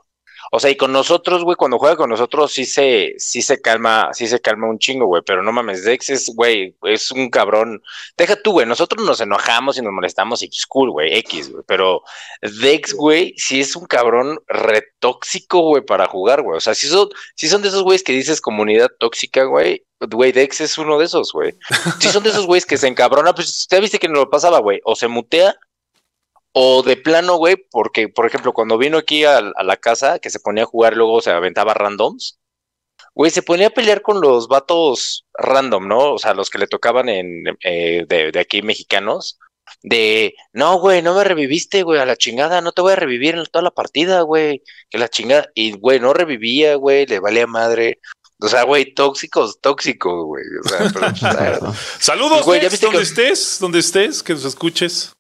o sea, y con nosotros, güey, cuando juega con nosotros sí se, sí se calma, sí se calma un chingo, güey, pero no mames, Dex es, güey, es un cabrón. Deja tú, güey, nosotros nos enojamos y nos molestamos y cool, güey, X, güey, pero Dex, güey, sí es un cabrón retóxico, güey, para jugar, güey, o sea, si son, sí son de esos güeyes que dices comunidad tóxica, güey, güey, Dex es uno de esos, güey. Si son de esos güeyes que se encabrona, pues usted viste que no lo pasaba, güey, o se mutea o de plano, güey, porque, por ejemplo, cuando vino aquí a, a la casa, que se ponía a jugar, luego se aventaba randoms, güey, se ponía a pelear con los vatos random, ¿no? O sea, los que le tocaban en, eh, de, de aquí mexicanos, de, no, güey, no me reviviste, güey, a la chingada, no te voy a revivir en toda la partida, güey, que la chingada, y, güey, no revivía, güey, le valía madre. O sea, güey, tóxicos, tóxicos, güey. O sea, pero, pues, Saludos, Güey, ¿ya viste donde que- estés, donde estés, que nos escuches.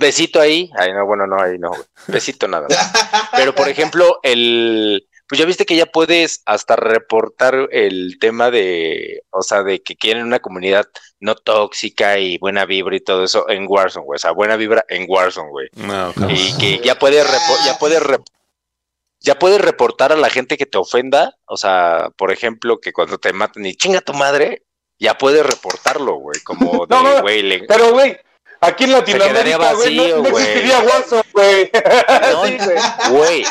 Besito ahí. Ay, no, bueno, no, ahí no. güey. Besito nada. más. Pero, por ejemplo, el. Pues ya viste que ya puedes hasta reportar el tema de. O sea, de que quieren una comunidad no tóxica y buena vibra y todo eso en Warzone, güey. O sea, buena vibra en Warzone, güey. No, Y que ya puedes ya puedes ya puedes reportar a la gente que te ofenda. O sea, por ejemplo, que cuando te maten y chinga tu madre, ya puedes reportarlo, güey. Como No, no, de, güey, le- Pero, güey, aquí en Latinoamérica, güey, no, no existiría Warzone, güey. No, Sí, güey. Güey,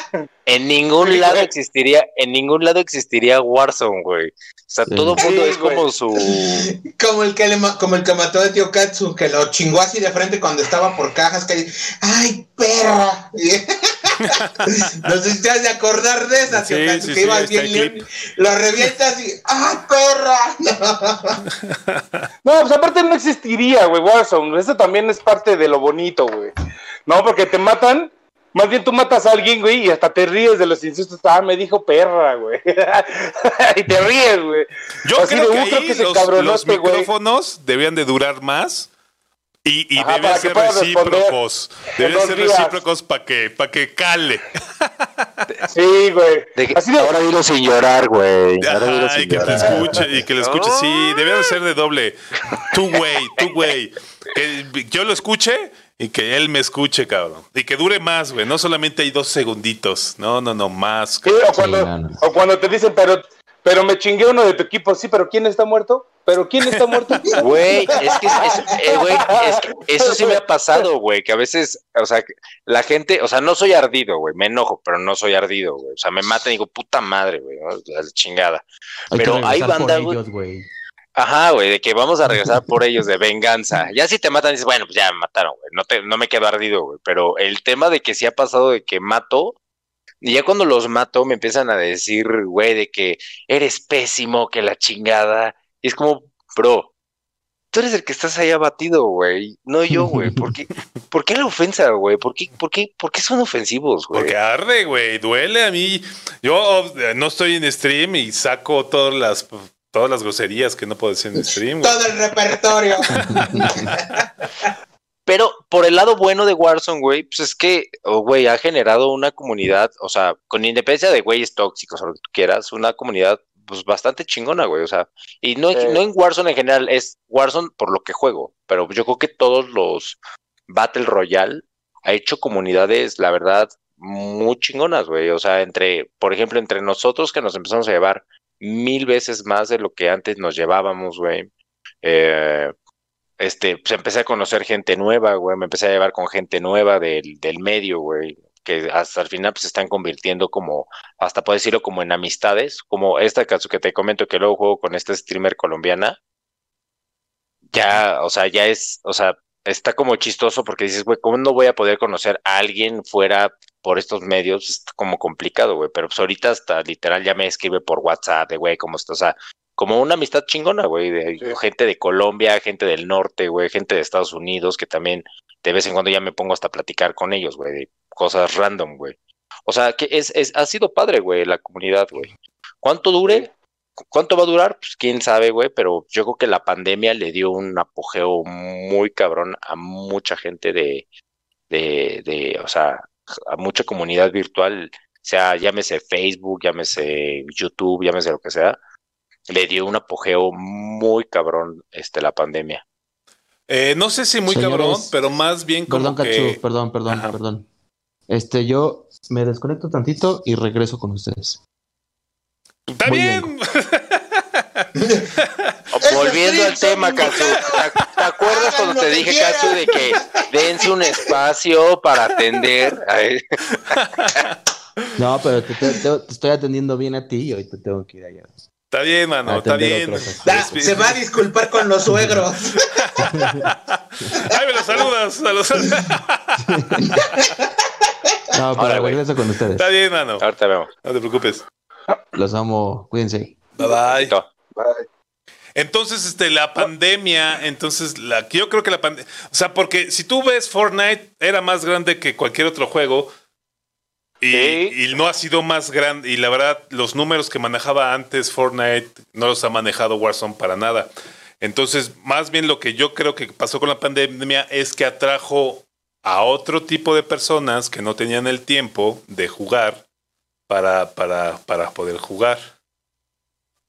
en ningún Sí, lado güey. existiría, en ningún lado existiría Warzone, güey. O sea, Sí. todo el mundo Sí, es como su. Como el que le ma- como el que mató a tío Katsu, que lo chingó así de frente cuando estaba por cajas, que ¡ay, perra! No sé si te has de acordar de esa, Sí, que, sí, que sí, ibas bien lo revientas y ¡ah, perra! No, pues aparte no existiría, güey, Warzone. Eso también es parte de lo bonito, güey. No, porque te matan. Más bien tú matas a alguien, güey, y hasta te ríes de los insultos. Ah, me dijo perra, güey. y te ríes, güey. Yo Así creo de, que "Uh, creo que los, los este güey". micrófonos debían de durar más y, y Ajá, deben ser recíprocos. en Deben ser días. recíprocos para que, para que cale. Sí, güey. De que- Así de, ahora dilo sin llorar, güey. Ahora dilo Ajá, y sin que te escuche, y que lo escuche. Sí, debían de ser de doble. Two way, two way. Que yo lo escuche y que él me escuche, cabrón. Y que dure más, güey. No solamente hay dos segunditos. No, no, no, más. Sí, o, cuando, no. o cuando te dicen, pero, pero me chingué uno de tu equipo, sí, pero ¿quién está muerto? ¿Pero quién está muerto? Güey, es que, es- eh, güey, es que eso sí me ha pasado, güey, que a veces, o sea, la gente, o sea, no soy ardido, güey, me enojo, pero no soy ardido, güey. O sea, me matan y digo, puta madre, güey, la chingada. Hay Pero hay banda, güey. ellos, güey. Ajá, güey, de que vamos a regresar por ellos de venganza. Ya si te matan, dices, bueno, pues ya me mataron, güey, no, te, no me quedo ardido, güey. Pero el tema de que sí ha pasado de que mato, y ya cuando los mato me empiezan a decir, güey, de que eres pésimo, que la chingada. Y es como, bro, tú eres el que estás ahí abatido, güey, no yo, güey. ¿Por qué, ¿Por qué la ofensa, güey? ¿Por qué, por, qué, ¿Por qué son ofensivos, güey? Porque arde, güey, duele a mí. Yo eh, no estoy en stream y saco todas las todas las groserías que no puedo decir en stream. Todo el repertorio. Pero por el lado bueno de Warzone, güey, pues es que, oh, güey, ha generado una comunidad, o sea, con independencia de güeyes tóxicos o lo que tú quieras, una comunidad pues bastante chingona, güey, o sea, y no, no en Warzone en general, es Warzone por lo que juego, pero yo creo que todos los Battle Royale ha hecho comunidades, la verdad, muy chingonas, güey, o sea, entre, por ejemplo, entre nosotros que nos empezamos a llevar mil veces más de lo que antes nos llevábamos, güey. Eh, este, pues empecé a conocer gente nueva, güey, me empecé a llevar con gente nueva del, del medio, güey, que hasta el final pues se están convirtiendo como, hasta puedo decirlo como en amistades, como esta caso que te comento que luego juego con esta streamer colombiana, ya, o sea, ya es, o sea, está como chistoso porque dices, güey, ¿cómo no voy a poder conocer a alguien fuera por estos medios? Es como complicado, güey, pero pues ahorita hasta literal ya me escribe por WhatsApp de, güey, ¿cómo estás? O sea, como una amistad chingona, güey, de Sí. gente de Colombia, gente del norte, güey, gente de Estados Unidos, que también de vez en cuando ya me pongo hasta a platicar con ellos, güey, de cosas random, güey. O sea, que es, es, ha sido padre, güey, la comunidad, güey. ¿Cuánto dure? ¿Cu- ¿Cuánto va a durar? Pues quién sabe, güey, pero yo creo que la pandemia le dio un apogeo muy cabrón a mucha gente de, de, de, o sea, a mucha comunidad virtual, sea, llámese Facebook, llámese YouTube, llámese lo que sea, le dio un apogeo muy cabrón este la pandemia. Eh, no sé si muy Señores, cabrón, pero más bien como Perdón, que... Cachu, perdón, perdón, Ajá. perdón. Este, yo me desconecto tantito y regreso con ustedes. Está Muy bien. Volviendo al tema, invitados. ¿te, te acuerdas cuando te dije. Cachu, de que dense un espacio para atender? No, pero te, te- te- te estoy atendiendo bien a ti y ahorita tengo que ir allá. Está bien, mano, está bien. Da- se va a disculpar con los suegros. Ay, me lo saludas. a los- No, güey. regreso con ustedes. Está bien, mano. ahorita vemos. No te preocupes. Los amo. Cuídense. Bye bye. No. Entonces, este, la pandemia, entonces, la, yo creo que la pandemia, o sea, porque si tú ves Fortnite, era más grande que cualquier otro juego y, Sí. y no ha sido más grande, y la verdad, los números que manejaba antes Fortnite no los ha manejado Warzone para nada. Entonces, más bien lo que yo creo que pasó con la pandemia es que atrajo a otro tipo de personas que no tenían el tiempo de jugar para, para, para poder jugar.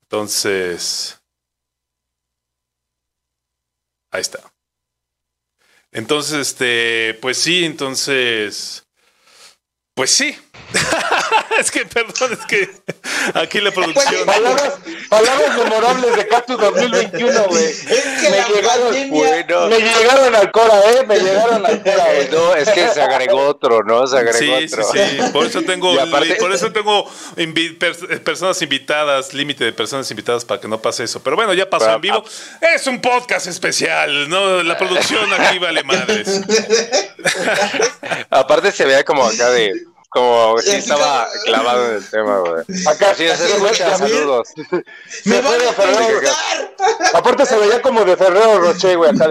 Entonces, Ahí está. Entonces, este, pues sí, entonces, pues sí. es que, perdón, es que aquí la producción. Palabras, palabras memorables de Cactus 2021, güey. Es que Me llegaron, pandemia. Bueno, Me llegaron al Cora, ¿eh? Me llegaron al Cora, eh, güey. no, es que se agregó otro, ¿no? Se agregó Sí, sí, otro. sí. Por eso tengo, aparte- por eso tengo invi- pers- personas invitadas, límite de personas invitadas para que no pase eso. Pero bueno, ya pasó Pero, en vivo. Es un podcast especial, ¿no? La producción aquí vale madres. Aparte se veía como acá de, como si estaba clavado en el tema, güey. Acá Así es, Gabriel. saludos. ¡Me Se van a colgar! Aparte se veía como de Ferrero Rocher, güey, acá.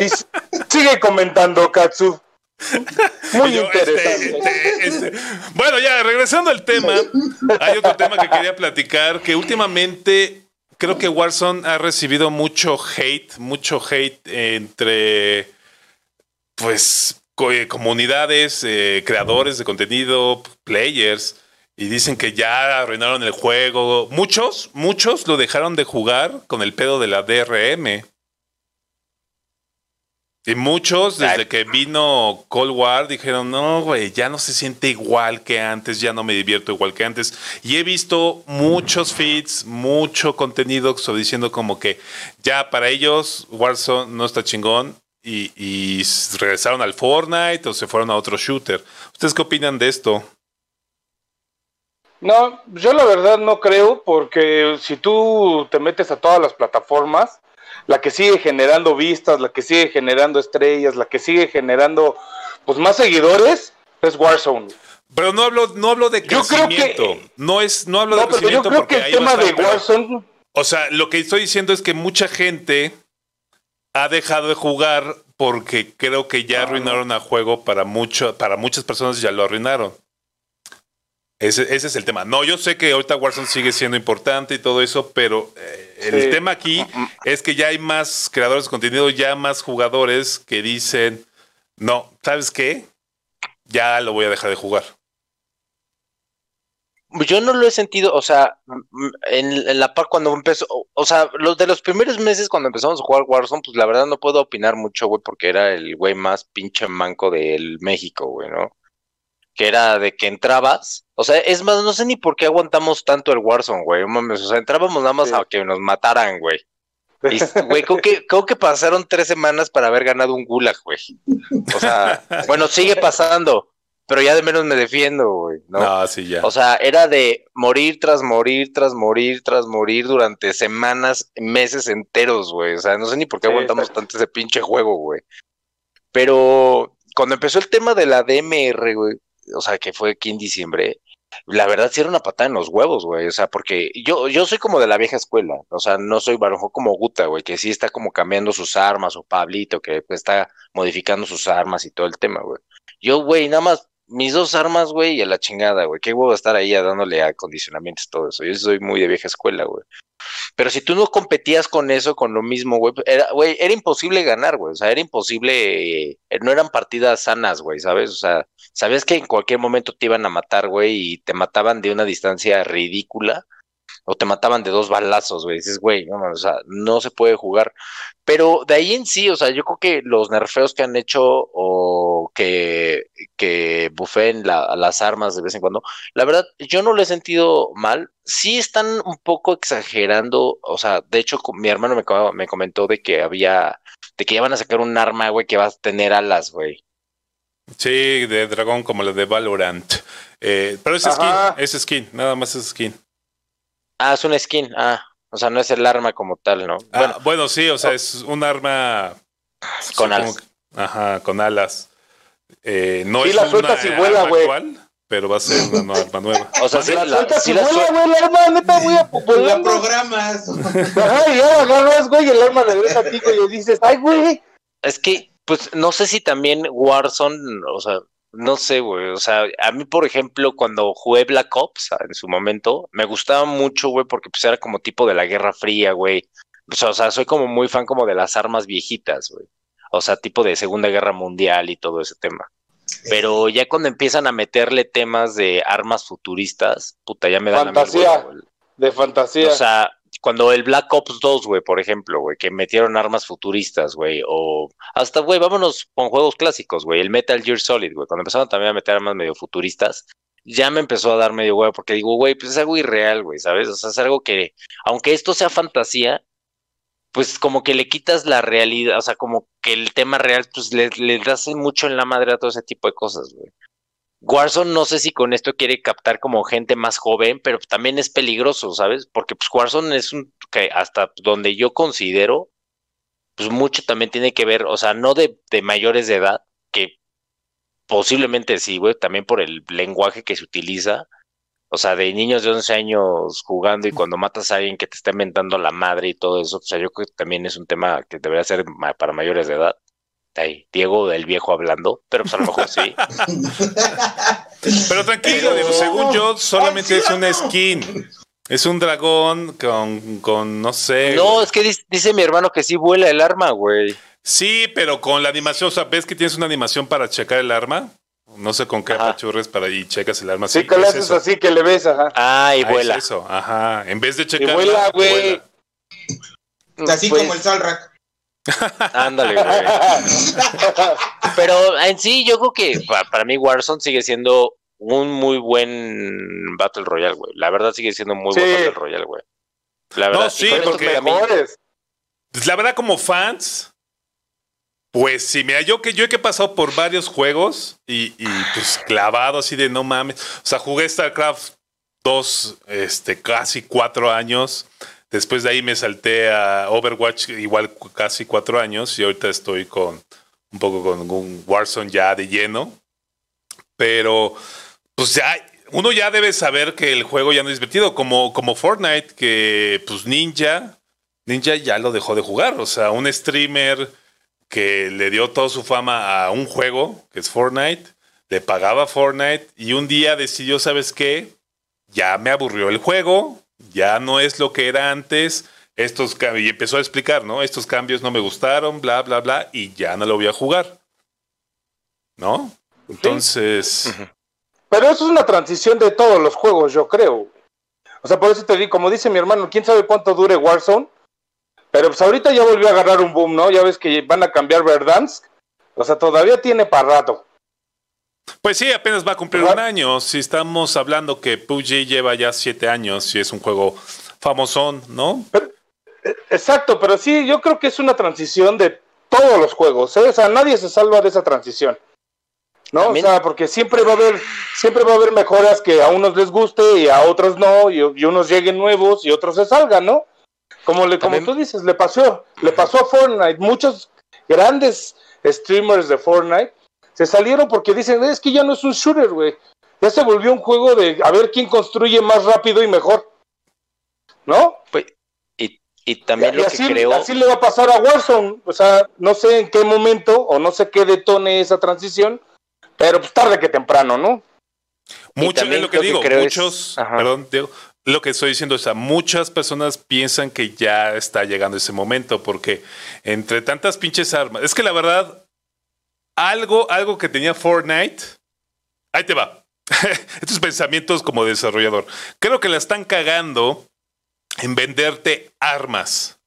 Y sigue comentando, Katsu. Muy yo, interesante. este, este, este. Bueno, ya, regresando al tema, hay otro tema que quería platicar, que últimamente creo que Warzone ha recibido mucho hate, mucho hate entre, pues, comunidades, eh, creadores de contenido, players, y dicen que ya arruinaron el juego. Muchos, muchos lo dejaron de jugar con el pedo de la DRM. Y muchos, desde que vino Cold War, dijeron, no, güey, ya no se siente igual que antes, ya no me divierto igual que antes. Y he visto muchos feeds, mucho contenido diciendo como que ya para ellos Warzone no está chingón y, y regresaron al Fortnite o se fueron a otro shooter. ¿Ustedes qué opinan de esto? No, yo la verdad no creo, porque si tú te metes a todas las plataformas, la que sigue generando vistas, la que sigue generando estrellas, la que sigue generando pues más seguidores, es Warzone. Pero no hablo, no hablo de Yo creo que- crecimiento. No es, no hablo de No, pero yo crecimiento creo porque que el tema de pero- Warzone, O sea, lo que estoy diciendo es que mucha gente ha dejado de jugar porque creo que ya arruinaron el juego para mucho, para muchas personas ya lo arruinaron. Ese, ese es el tema. No, yo sé que ahorita Warzone sigue siendo importante y todo eso, pero eh, el Sí. tema aquí es que ya hay más creadores de contenido, ya más jugadores que dicen, no, ¿sabes qué? Ya lo voy a dejar de jugar. Yo no lo he sentido, o sea, en, en la par cuando empezó, o- o sea, los de los primeros meses cuando empezamos a jugar Warzone, pues la verdad no puedo opinar mucho, güey, porque era el güey más pinche manco del México, güey, ¿no? Que era de que entrabas, o sea, es más, no sé ni por qué aguantamos tanto el Warzone, güey, mames, o sea, entrábamos nada más Sí. a que nos mataran, güey. Y, güey, creo que, creo que pasaron tres semanas para haber ganado un gulag, güey. O sea, bueno, sigue pasando, pero ya de menos me defiendo, güey, ¿no? No, sí, ya. O sea, era de morir tras morir, tras morir, tras morir durante semanas, meses enteros, güey. O sea, no sé ni por qué Sí, aguantamos tanto ese pinche juego, güey. Pero cuando empezó el tema de la DMR, güey, o sea, que fue aquí en diciembre, la verdad sí era una patada en los huevos, güey. O sea, porque yo, yo soy como de la vieja escuela. O sea, no soy barojo como Guta, güey, que sí está como cambiando sus armas, o Pablito, que está modificando sus armas y todo el tema, güey. Yo, güey, nada más mis dos armas, güey, y a la chingada, güey. Qué huevo estar ahí dándole acondicionamientos, todo eso. Yo soy muy de vieja escuela, güey. Pero si tú no competías con eso, con lo mismo, güey, era, güey, era imposible ganar, güey. O sea, era imposible, eh, no eran partidas sanas, güey, ¿sabes? O sea, sabías que en cualquier momento te iban a matar, güey, y te mataban de una distancia ridícula, o te mataban de dos balazos, güey. Dices, güey, no, o sea, no se puede jugar. Pero de ahí en sí, o sea, yo creo que los nerfeos que han hecho o que, que bufeen la- las armas de vez en cuando, la verdad, yo no lo he sentido mal. Sí están un poco exagerando, o sea, de hecho, mi hermano me, me comentó de que había, de que ya van a sacar un arma, güey, que va a tener alas, güey. Sí, de dragón como la de Valorant. Eh, pero es skin, es skin, nada más es skin. Ah, es una skin, ah, o sea, no es el arma como tal, ¿no? Ah, Bueno, bueno, sí, o sea, es un arma Con supongo alas. que- ajá, con alas. Eh, no Sí, es la una sueltas y vuela, arma güey. actual, pero va a ser una nueva arma nueva. o sea, sí la la, y la vuela, güey, el arma, neta, voy a Lo volando. programas. Ajá, y ya agarras, güey, y el arma regresa a ti, güey, y dices, ay, güey. Es que, pues, no sé si también Warzone, o sea, no sé, güey. O sea, a mí, por ejemplo, cuando jugué Black Ops ah, en su momento, me gustaba mucho, güey, porque pues era como tipo de la Guerra Fría, güey. O sea, o sea, soy como muy fan como de las armas viejitas, güey. O sea, tipo de Segunda Guerra Mundial y todo ese tema. Pero ya cuando empiezan a meterle temas de armas futuristas, puta, ya me dan a mí el Fantasía. güey. De fantasía. O sea, cuando el Black Ops 2, güey, por ejemplo, güey, que metieron armas futuristas, güey, o hasta, güey, vámonos con juegos clásicos, güey, el Metal Gear Solid, güey, cuando empezaron también a meter armas medio futuristas, ya me empezó a dar medio güey, porque digo, güey, pues es algo irreal, güey, ¿sabes? O sea, es algo que, aunque esto sea fantasía, pues como que le quitas la realidad, o sea, como que el tema real, pues le, le das mucho en la madre a todo ese tipo de cosas, güey. Warzone no sé si con esto quiere captar como gente más joven, pero también es peligroso, ¿sabes? Porque pues Warzone es un que hasta donde yo considero, pues mucho también tiene que ver, o sea, no de, de mayores de edad, que posiblemente sí, güey, también por el lenguaje que se utiliza. O sea, de niños de 11 años jugando y cuando matas a alguien que te está inventando la madre y todo eso, o sea, yo creo que también es un tema que debería ser para mayores de edad. Ahí, Diego el viejo hablando, pero pues a lo mejor sí. Pero tranquilo, Diego, según yo, solamente es una skin. Es un dragón con, con no sé. No, güey. es que dice, dice mi hermano que sí vuela el arma, güey. Sí, pero con la animación, o sea, ¿ves que tienes una animación para checar el arma? No sé con qué apachurres para y checas el arma. Sí, que le es haces eso. así, que le ves, ajá. Ah, y Ah, es vuela. eso, ajá. En vez de checar. vuela, güey. Así Pues, como el Solrak. Ándale, güey. Pero en sí, yo creo que pa- para mí Warzone sigue siendo un muy buen Battle Royale, güey. La verdad sigue siendo muy Sí. buen Battle Royale, güey. La verdad, No, sí, porque-. Pues la verdad, como fans, pues sí, mira, yo que yo que he pasado por varios juegos y, y, pues clavado así de no mames. O sea, jugué StarCraft 2, este, casi cuatro años. Después de ahí me salté a Overwatch igual casi cuatro años y ahorita estoy con un poco con un Warzone ya de lleno. Pero pues ya uno ya debe saber que el juego ya no es divertido, como, como Fortnite, que pues Ninja, Ninja ya lo dejó de jugar. O sea, un streamer que le dio toda su fama a un juego, que es Fortnite, le pagaba Fortnite y un día decidió, ¿sabes qué? Ya me aburrió el juego, ya no es lo que era antes. Estos y empezó a explicar, ¿no? Estos cambios no me gustaron, bla, bla, bla, y ya no lo voy a jugar. ¿No? Entonces. Pero eso es una transición de todos los juegos, yo creo. O sea, por eso te digo, como dice mi hermano, quién sabe cuánto dure Warzone. Pero pues ahorita ya volvió a agarrar un boom, ¿no? Ya ves que van a cambiar Verdansk. O sea, todavía tiene para rato. Pues sí, apenas va a cumplir un año. Si estamos hablando que PUBG lleva ya siete años y es un juego famosón, ¿no? Exacto, pero sí, yo creo que es una transición de todos los juegos, ¿eh? O sea, nadie se salva de esa transición. ¿No? También- O sea, porque siempre va a haber, siempre va a haber mejoras que a unos les guste y a otros no, y, y unos lleguen nuevos y otros se salgan, ¿no? Como le, como También- tú dices, le pasó, le pasó a Fortnite, muchos grandes streamers de Fortnite se salieron porque dicen, es que ya no es un shooter, güey. Ya se volvió un juego de a ver quién construye más rápido y mejor. ¿No? Y, y también Y lo así, que creo. así le va a pasar a Warzone. O sea, no sé en qué momento o no sé qué detone esa transición, pero pues tarde que temprano, ¿no? Y Mucho es lo que lo digo. muchos, Ajá. perdón, Diego, lo que estoy diciendo es a muchas personas piensan que ya está llegando ese momento porque entre tantas pinches armas, es que la verdad algo algo que tenía Fortnite, ahí te va. Estos pensamientos como desarrollador. Creo que la están cagando en venderte armas.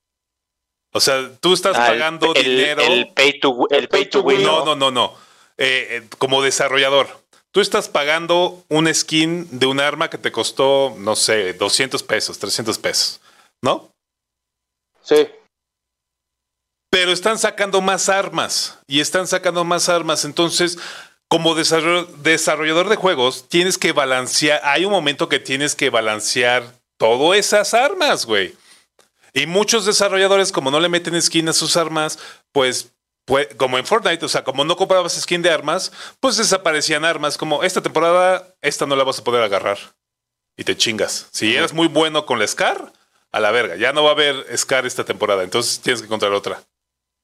O sea, tú estás Ah, pagando el, dinero. El pay to, wi- el pay to win. No, no, no, no. Eh, eh, como desarrollador, tú estás pagando un skin de un arma que te costó, no sé, 200 pesos, 300 pesos, ¿no? Sí. Pero están sacando más armas y están sacando más armas. Entonces, como desarroll- desarrollador de juegos, tienes que balancear. Hay un momento que tienes que balancear todas esas armas, güey. Y muchos desarrolladores, como no le meten skin a sus armas, pues, pues, como en Fortnite, o sea, como no comprabas skin de armas, pues desaparecían armas. Como esta temporada, esta no la vas a poder agarrar. Y te chingas. Si eres muy bueno con la Scar, a la verga. Ya no va a haber Scar esta temporada. Entonces tienes que encontrar otra.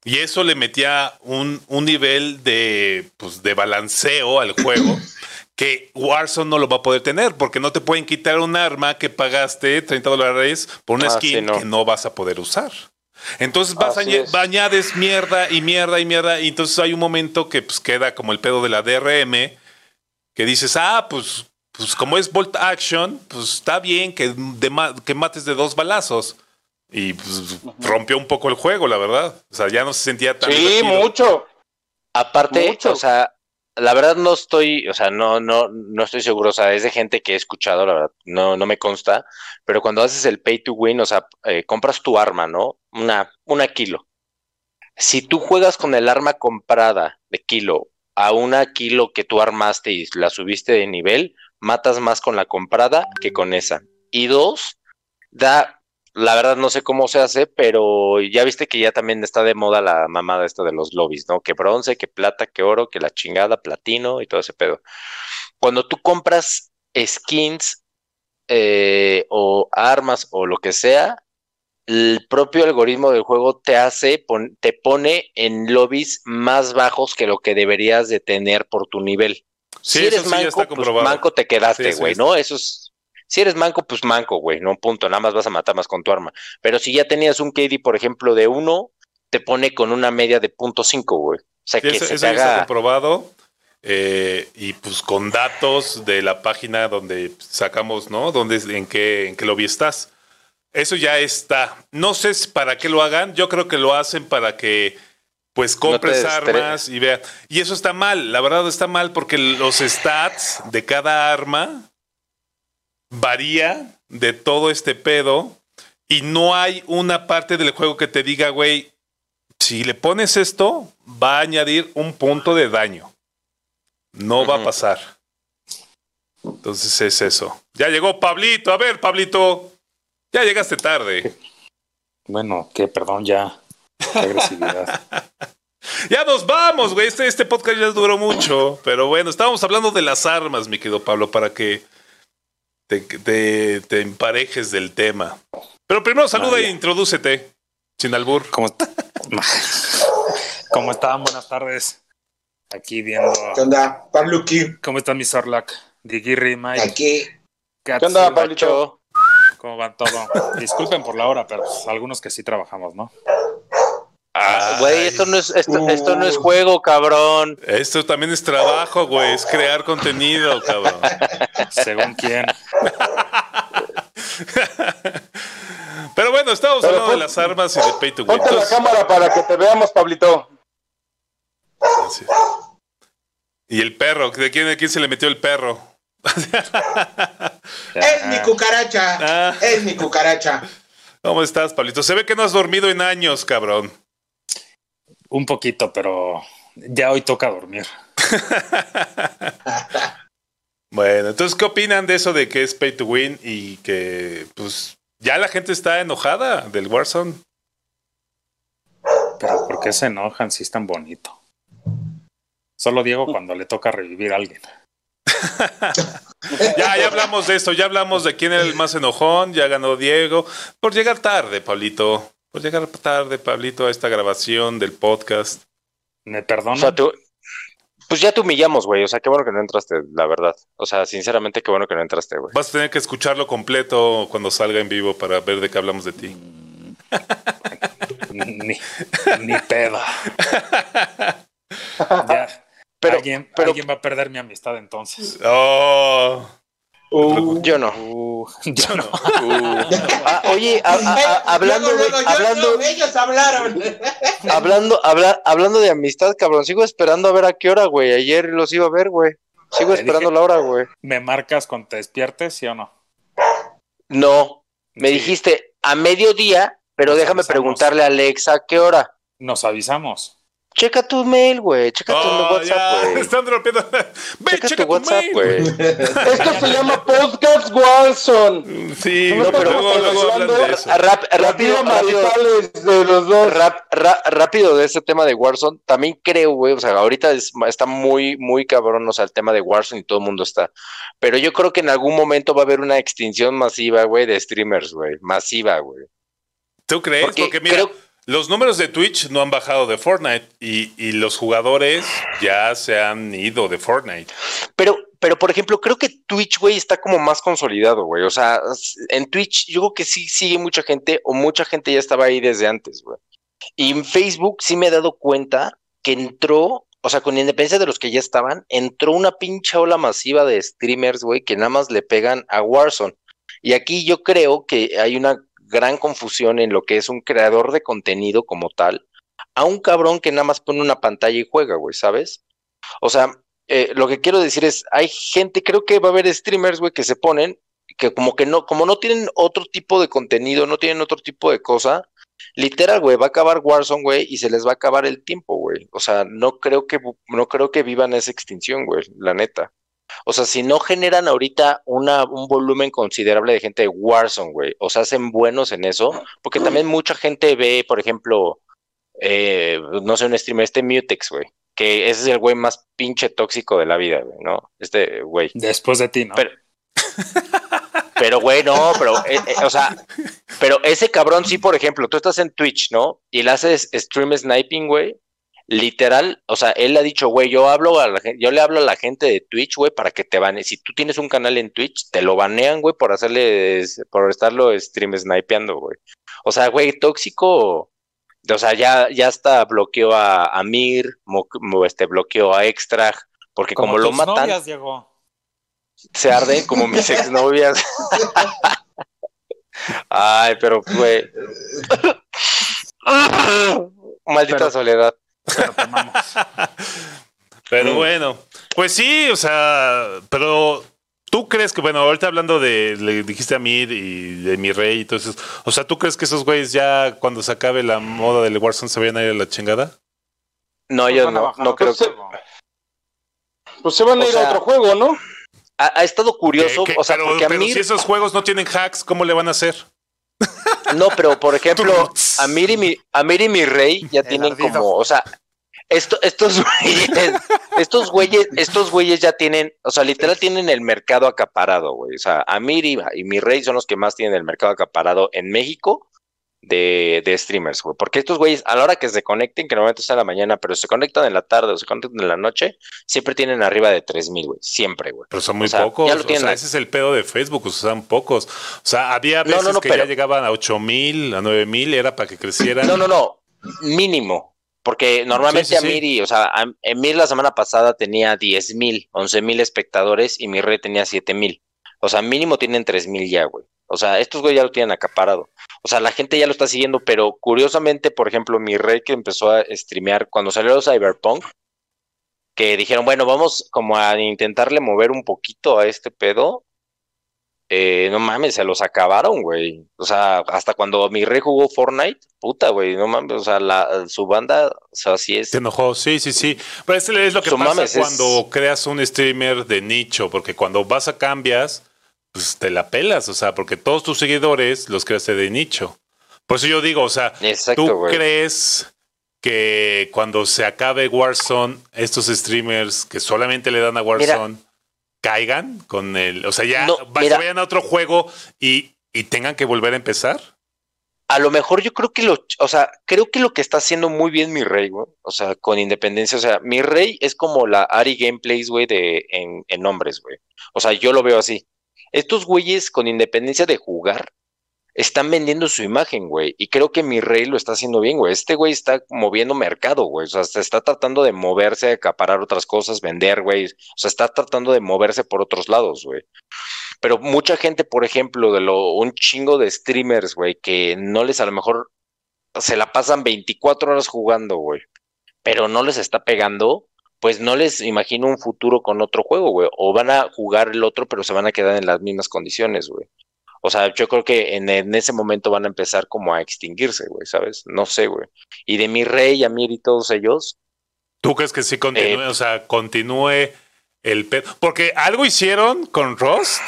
Y eso le metía un, un nivel de, pues, de balanceo al juego que Warzone no lo va a poder tener porque no te pueden quitar un arma que pagaste 30 dólares por una Ah, skin sí, no. que no vas a poder usar. Entonces vas es. añades mierda y mierda y mierda y entonces hay un momento que pues queda como el pedo de la DRM que dices, ah, pues, pues como es Bolt Action, pues está bien que, de que mates de dos balazos. Y pues, rompió un poco el juego, la verdad. O sea, ya no se sentía tan Sí, divertido. mucho. Aparte, Mucho. o sea, la verdad no estoy, o sea, no, no, no estoy seguro, o sea, es de gente que he escuchado, la verdad, no, no me consta, pero cuando haces el pay to win, o sea, eh, compras tu arma, ¿no? Una, una kilo. Si tú juegas con el arma comprada de kilo a una kilo que tú armaste y la subiste de nivel, matas más con la comprada que con esa. Y dos, da La verdad no sé cómo se hace, pero ya viste que ya también está de moda la mamada esta de los lobbies, ¿no? Que bronce, que plata, que oro, que la chingada, platino y todo ese pedo. Cuando tú compras skins eh, o armas o lo que sea, el propio algoritmo del juego te hace, te pone en lobbies más bajos que lo que deberías de tener por tu nivel. Sí, si eres eso sí ya manco, está pues manco te quedaste, güey, sí, ¿no? Eso es. Si eres manco, pues manco, güey, no punto, nada más vas a matar más con tu arma. Pero si ya tenías un KD, por ejemplo, de uno, te pone con una media de punto cinco, güey. O sea, Sí, que eso, se eso te está comprobado. eh, y pues con datos de la página donde sacamos, ¿no? Donde, en qué, en qué lobby estás. Eso ya está. No sé para qué lo hagan. Yo creo que lo hacen para que pues compres armas y vean. Y eso está mal. La verdad está mal porque los stats de cada arma varía de todo este pedo y no hay una parte del juego que te diga, güey, si le pones esto, va a añadir un punto de daño. No va a pasar. Entonces es eso. Ya llegó Pablito. A ver, Pablito. Ya llegaste tarde. Bueno, que perdón ya. Qué agresividad. Ya nos vamos, güey. Este, este podcast ya duró mucho. Pero bueno, estábamos hablando de las armas, mi querido Pablo, para que te, te- te emparejes del tema. Pero primero saluda Vaya. e introdúcete. Sin albur. ¿Cómo, ¿Cómo están? Buenas tardes. Aquí viendo. ¿Qué onda? Pablo Kir, ¿Cómo está mi Sorlac? Digirri, Mike. aquí. Katsu, ¿Qué onda, Pablito? ¿Cómo va todo? Disculpen por la hora, pero pues, algunos que sí trabajamos, ¿no? Ah, Güey, esto no es, esto, Uh. esto no es juego, cabrón. Esto también es trabajo, güey. Es crear contenido, cabrón. Según quién. Pero bueno, estamos Pero hablando de las armas y de pay to win. Ponte la cámara para que te veamos, Pablito. Sí. Y el perro, ¿de quién, de quién se le metió el perro? Es mi cucaracha. Ah. Es mi cucaracha. ¿Cómo estás, Pablito? Se ve que no has dormido en años, cabrón. Un poquito, pero ya hoy toca dormir. Bueno, entonces, ¿qué opinan de eso de que es pay to win y que, pues, ya la gente está enojada del Warzone? Pero ¿por qué se enojan si es tan bonito? Solo Diego cuando le toca revivir a alguien. Ya, ya hablamos de esto, ya hablamos de quién era el más enojón, ya ganó Diego. Por llegar tarde, Pablito. Por llegar tarde, Pablito, a esta grabación del podcast. ¿Me O perdonan? sea, tú, pues ya te humillamos, güey. O sea, qué bueno que no entraste, la verdad. O sea, sinceramente, qué bueno que no entraste, güey. Vas a tener que escucharlo completo cuando salga en vivo para ver de qué hablamos de ti. Ni, ni pedo. Ya. Pero- alguien, pero- alguien va a perder mi amistad entonces. Oh, Uh, Yo no. Uh, yo no. Ah, oye, a- a- a- hablando, luego, de- hablando, no, ellos hablaron. hablando, habla- hablando de amistad, cabrón. Sigo esperando a ver a qué hora, güey. Ayer los iba a ver, güey. Sigo esperando dije- la hora, güey. ¿Me marcas cuando te despiertes, sí o no? No, me Sí, dijiste a mediodía, pero Nos déjame avisamos. preguntarle a Alexa a qué hora. Nos avisamos. Checa tu mail, güey. Checa tu oh, WhatsApp, güey. están rompiendo. Ve, Checa, checa tu WhatsApp, güey. Esto se llama Podcast Warzone. Sí, No, pero luego, luego hablan hablando- de eso. Rap- rápido, rápido, de los dos. rap- ra- rápido de este tema de Warzone. También creo, güey, o sea, ahorita es- está muy, muy cabrón, o sea, el tema de Warzone y todo el mundo está. Pero yo creo que en algún momento va a haber una extinción masiva, güey, de streamers, güey. Masiva, güey. ¿Tú crees? Porque Porque, mira, creo- los números de Twitch no han bajado de Fortnite y, y los jugadores ya se han ido de Fortnite. Pero, pero por ejemplo, creo que Twitch, güey, está como más consolidado, güey. O sea, en Twitch yo creo que sí sigue mucha gente o mucha gente ya estaba ahí desde antes, güey. Y en Facebook sí me he dado cuenta que entró, o sea, con independencia de los que ya estaban, entró una pinche ola masiva de streamers, güey, que nada más le pegan a Warzone. Y aquí yo creo que hay una gran confusión en lo que es un creador de contenido como tal, a un cabrón que nada más pone una pantalla y juega, güey, ¿sabes? O sea, eh, lo que quiero decir es, hay gente, creo que va a haber streamers, güey, que se ponen, que como que no, como no tienen otro tipo de contenido, no tienen otro tipo de cosa, literal, güey, va a acabar Warzone, güey, y se les va a acabar el tiempo, güey. O sea, no creo que, no creo que vivan esa extinción, güey, la neta. O sea, si no generan ahorita una, un volumen considerable de gente de Warzone, güey, o se hacen buenos en eso, porque también mucha gente ve, por ejemplo, eh, no sé, un streamer, este Mutex, güey, que ese es el güey más pinche tóxico de la vida, güey, ¿no? Este güey. Después de ti, ¿no? Pero, pero güey, no, pero, eh, eh, o sea, pero ese cabrón sí, por ejemplo, tú estás en Twitch, ¿no? Y le haces stream sniping, güey. Literal, o sea, él ha dicho, güey, yo hablo a la gente, yo le hablo a la gente de Twitch, güey, para que te baneen. Si tú tienes un canal en Twitch, te lo banean, güey, por hacerle, por estarlo stream snipeando, güey. O sea, güey, tóxico, o sea, ya, ya hasta bloqueó a, a Mir, mo- mo- este, bloqueó a Extra, porque como, lo tus matan, novias, Diego. se arden como mis exnovias. Ay, pero güey. Maldita Pero- soledad. Pero bueno, pues sí, o sea, pero tú crees que, bueno, ahorita hablando de, le dijiste a mí y de mi rey y todo eso, o sea, ¿tú crees que esos güeyes ya cuando se acabe la moda del Warzone se vayan a ir a la chingada? No, Pues yo no, no creo que. Pues se van a ir sea, a otro juego, ¿no? Ha, ha estado curioso, o sea, pero porque a pero mí. si esos juegos no tienen hacks, ¿cómo le van a hacer? No, pero por ejemplo, a Mir y mi, a Mir y mi rey ya tienen como, o sea, esto, estos güeyes, estos güeyes, estos güeyes ya tienen, o sea, literal tienen el mercado acaparado, güey. O sea, Amir y, y mi rey son los que más tienen el mercado acaparado en México de, de streamers, güey. Porque estos güeyes, a la hora que se conecten, que normalmente es en la mañana, pero se conectan en la tarde o se conectan en la noche, siempre tienen arriba de 3000, güey. Siempre, güey. Pero son muy O sea, pocos. ya lo o sea, ese es el pedo de Facebook, o sea, son pocos. O sea, había No, veces no, no, que pero- ya llegaban a 8000, a 9000, era para que crecieran. No, no, no. Mínimo. Porque normalmente Sí, sí, sí. Amiri, o sea, Am- Emir la semana pasada tenía 10 mil, 11 mil espectadores y mi rey tenía 7 mil. O sea, mínimo tienen 3 mil ya, güey. O sea, estos güey ya lo tienen acaparado. O sea, la gente ya lo está siguiendo, pero curiosamente, por ejemplo, mi rey que empezó a streamear cuando salió Cyberpunk, que dijeron, bueno, vamos como a intentarle mover un poquito a este pedo. Eh, no mames, se los acabaron, güey. O sea, hasta cuando mi rey jugó Fortnite, puta, güey, no mames, o sea, la, su banda, o sea, así es. Se enojó, sí, sí, sí. Pero es lo que Su pasa es- cuando creas un streamer de nicho, porque cuando vas a cambias, pues te la pelas, o sea, porque todos tus seguidores los creaste de nicho. Por eso yo digo, o sea, Exacto, ¿tú crees que cuando se acabe Warzone, estos streamers que solamente le dan a Warzone caigan con el, o sea, ya No, va- mira. se vayan a otro juego y, y tengan que volver a empezar? A lo mejor yo creo que lo, o sea, creo que lo que está haciendo muy bien mi rey, güey, o sea, con independencia, o sea, mi rey es como la Ari Gameplays, güey, de, en, en hombres, güey. O sea, yo lo veo así. Estos güeyes, con independencia de jugar, están vendiendo su imagen, güey, y creo que mi rey lo está haciendo bien, güey. Este güey está moviendo mercado, güey, o sea, se está tratando de moverse, acaparar otras cosas, vender, güey, o sea, está tratando de moverse por otros lados, güey. Pero mucha gente, por ejemplo, de lo, un chingo de streamers, güey, que no les a lo mejor se la pasan 24 horas jugando, güey, pero no les está pegando, pues no les imagino un futuro con otro juego, güey. O van a jugar el otro, pero se van a quedar en las mismas condiciones, güey. O sea, yo creo que en, en ese momento van a empezar como a extinguirse, güey, ¿sabes? No sé, güey. Y de mi rey, Amir y todos ellos, ¿Tú crees que sí continúe? Eh, o sea, continúe el pedo. Porque algo hicieron con Rust.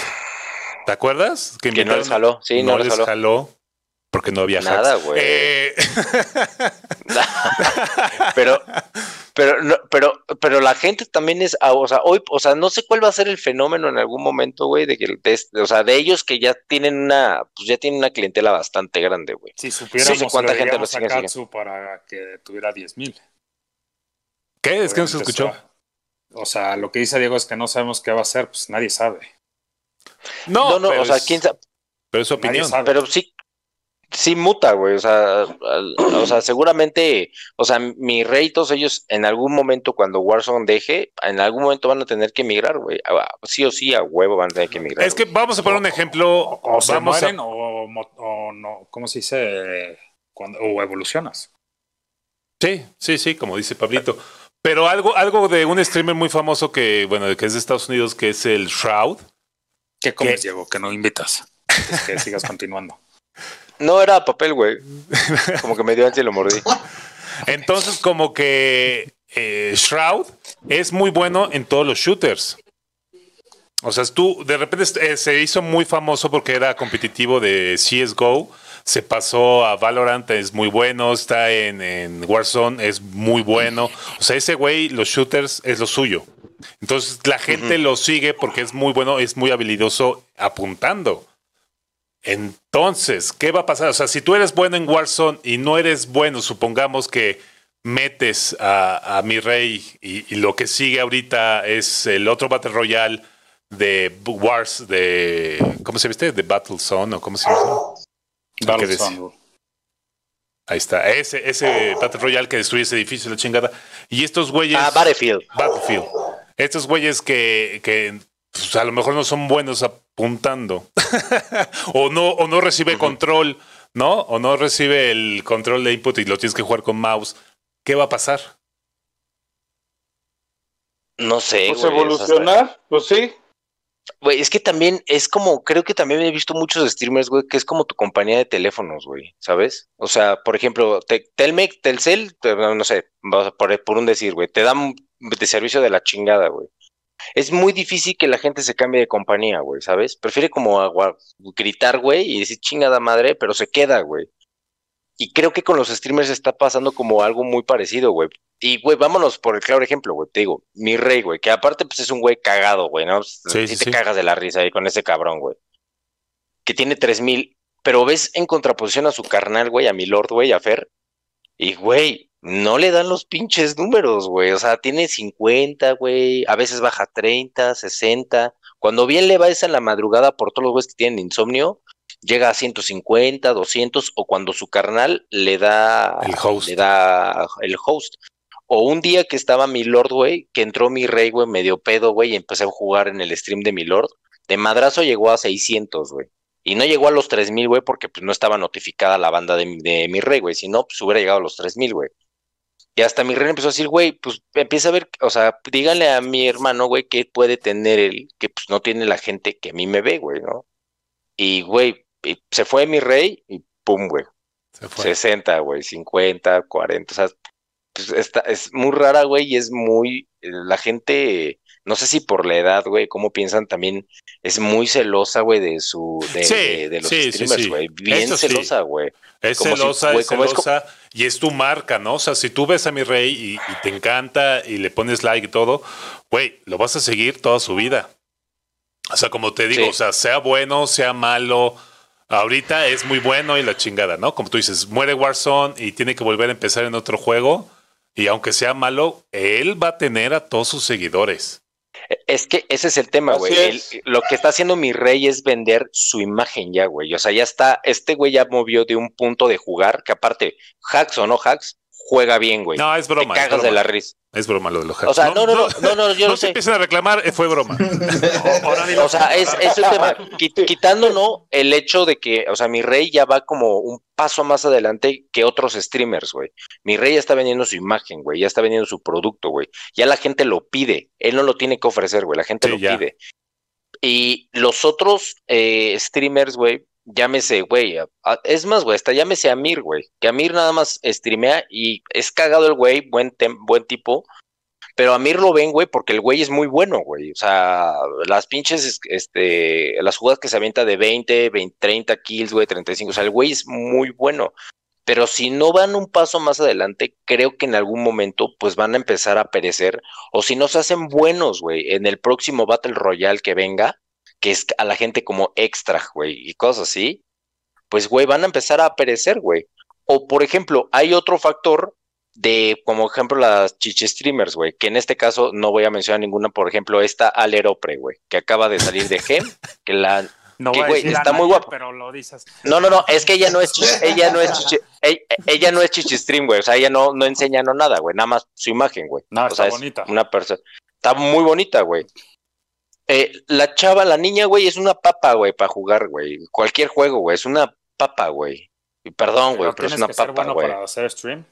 ¿Te acuerdas? que no les jaló, sí, no, les les jaló. jaló. Porque no había Nada, güey. Eh, pero, pero, no, pero, pero la gente también es, ah, o sea, hoy, o sea, no sé cuál va a ser el fenómeno en algún momento, güey, de que, de, o sea, de ellos que ya tienen una, pues ya tienen una clientela bastante grande, güey. Si supiéramos Sí, ¿cuánta gente lo sigue, a sigue? Katsu para que tuviera 10 mil. ¿Qué? Es que no se escuchó. O sea, lo que dice Diego es que no sabemos qué va a hacer, pues nadie sabe. No, No, no, o sea, quién sabe, Pero es su opinión. sabe. pero sí, sí muta, güey, o sea, al- o sea, seguramente, o sea, mi rey y todos ellos en algún momento cuando Warzone deje, en algún momento van a tener que emigrar, güey, sí o sí a huevo van a tener que emigrar. Es que güey. vamos a poner un ejemplo. O, o se a- mueren o, o no, ¿cómo se dice? Cuando, o evolucionas. Sí, sí, sí, como dice Pablito. Pero algo, algo de un streamer muy famoso que, bueno, que es de Estados Unidos, que es el Shroud. ¿Qué comes. Diego? Que no invitas. Antes que sigas continuando. No era papel, güey, como que me dio ansia y lo mordí. Entonces, como que eh, Shroud es muy bueno en todos los shooters. O sea, tú de repente eh, se hizo muy famoso porque era competitivo de CSGO. Se pasó a Valorant, es muy bueno. Está en, en Warzone, es muy bueno. O sea, ese güey, los shooters, es lo suyo. Entonces la gente lo sigue porque es muy bueno, es muy habilidoso apuntando. Entonces, ¿qué va a pasar? O sea, si tú eres bueno en Warzone y no eres bueno, supongamos que metes a, a mi rey y, y lo que sigue ahorita es el otro Battle Royale de Wars, de. ¿Cómo se viste? De Battlezone o cómo se llama? Battlezone. Ahí está. Ese, ese Battle Royale que destruye ese edificio, la chingada. Y estos güeyes. Ah, Battlefield. Battlefield. Estos güeyes que, que pues, a lo mejor no son buenos apuntando. o no, o no recibe control, ¿no? O no recibe el control de input y lo tienes que jugar con mouse. ¿Qué va a pasar? No sé, Pues hasta- evolucionar, pues sí. Güey, es que también es como, creo que también he visto muchos streamers, güey, que es como tu compañía de teléfonos, güey, ¿sabes? O sea, por ejemplo, te- Telmec, Telcel, te- no sé, por, por un decir, güey, te dan de servicio de la chingada, güey. Es muy difícil que la gente se cambie de compañía, güey, ¿sabes? Prefiere como agua- gritar, güey, y decir chingada madre, pero se queda, güey. Y creo que con los streamers está pasando como algo muy parecido, güey. Y, güey, vámonos por el claro ejemplo, güey. Te digo, mi rey, güey, que aparte, pues es un güey cagado, güey, ¿no? Sí, Sí, sí, te sí. cagas de la risa ahí con ese cabrón, güey. Que tiene 3000, pero ves en contraposición a su carnal, güey, a mi Lord, güey, a Fer. Y, güey, no le dan los pinches números, güey. O sea, tiene 50, güey. A veces baja 30, 60. Cuando bien le va esa en la madrugada por todos los güeyes que tienen insomnio, llega a 150, 200, o cuando su carnal le da El host. le da el host. O un día que estaba mi Lord, güey, que entró mi rey, güey, medio pedo, güey, y empecé a jugar en el stream de mi Lord. De madrazo llegó a 600, güey. Y no llegó a los 3000, güey, porque pues no estaba notificada la banda de, mi- de mi rey, güey. Si no, pues hubiera llegado a los 3000, güey. Y hasta mi rey empezó a decir, güey, pues empieza a ver, o sea, díganle a mi hermano, güey, que puede tener él, que pues no tiene la gente que a mí me ve, güey, ¿no? Y, güey, y se fue mi rey y pum, güey. Se fue. 60, güey, 50, 40, o sea, pues está, es muy rara, güey, y es muy, la gente, no sé si por la edad, güey, cómo piensan también, es muy celosa, güey, de su, de, Sí, de- de los sí, streamers, sí. güey, bien Eso celosa, güey. Es Como si, celosa, es como es celosa y es tu marca, ¿no? O sea, si tú ves a mi rey y, y te encanta y le pones like y todo, güey, lo vas a seguir toda su vida. O sea, como te digo, o sea, sea bueno, sea malo, ahorita es muy bueno y la chingada, ¿no? Como tú dices, muere Warzone y tiene que volver a empezar en otro juego y aunque sea malo, él va a tener a todos sus seguidores. Es que ese es el tema, güey. El- Lo que está haciendo mi rey es vender su imagen ya, güey. O sea, ya está, este güey ya movió de un punto de jugar, que aparte, hacks o no hacks, juega bien, güey. No, es Te broma. es cagas de broma. la risa. Es broma lo de los hacks. O sea, no, no, no, no, no, yo no sé. empiecen a reclamar, eh, fue broma. O sea, es, es el tema. Qui- Quitando, ¿no? El hecho de que, o sea, mi rey ya va como un paso más adelante que otros streamers, güey. Mi rey ya está vendiendo su imagen, güey. Ya está vendiendo su producto, güey. Ya la gente lo pide. Él no lo tiene que ofrecer, güey. La gente Sí, lo ya. pide. Y los otros eh, streamers, güey, llámese, güey. Es más, güey, hasta llámese Amir, güey. Que Amir nada más streamea y es cagado el güey, buen, buen tipo. Pero a Mir lo ven, güey, porque el güey es muy bueno, güey. O sea, las pinches, es- este, las jugadas que se avienta de 20, 20 30 kills, güey, 35. O sea, el güey es muy bueno. Pero si no van un paso más adelante, creo que en algún momento, pues van a empezar a perecer. O si no se hacen buenos, güey, en el próximo Battle Royale que venga, que es a la gente como extra, güey, y cosas así, pues, güey, van a empezar a perecer, güey. O, por ejemplo, hay otro factor de, como ejemplo, las chichi streamers, güey, que en este caso no voy a mencionar ninguna, por ejemplo, esta Aleropre, güey, que acaba de salir de Gem, que la... No Que, voy a güey, decir a está muy guapo. Pero lo dices. No, no, no, es que ella no es chichi, ella no es chichi, ella, ella no es chichi stream, güey, o sea, ella no, no enseña no nada, güey, nada más su imagen, güey. No, o está sea, es bonita. una persona, está muy bonita, güey. Eh, la chava, la niña, güey, es una papa, güey, para jugar, güey. Cualquier juego, güey, es una papa, güey. Y perdón, güey, Pero pero es una que ser papa, bueno güey. para hacer stream.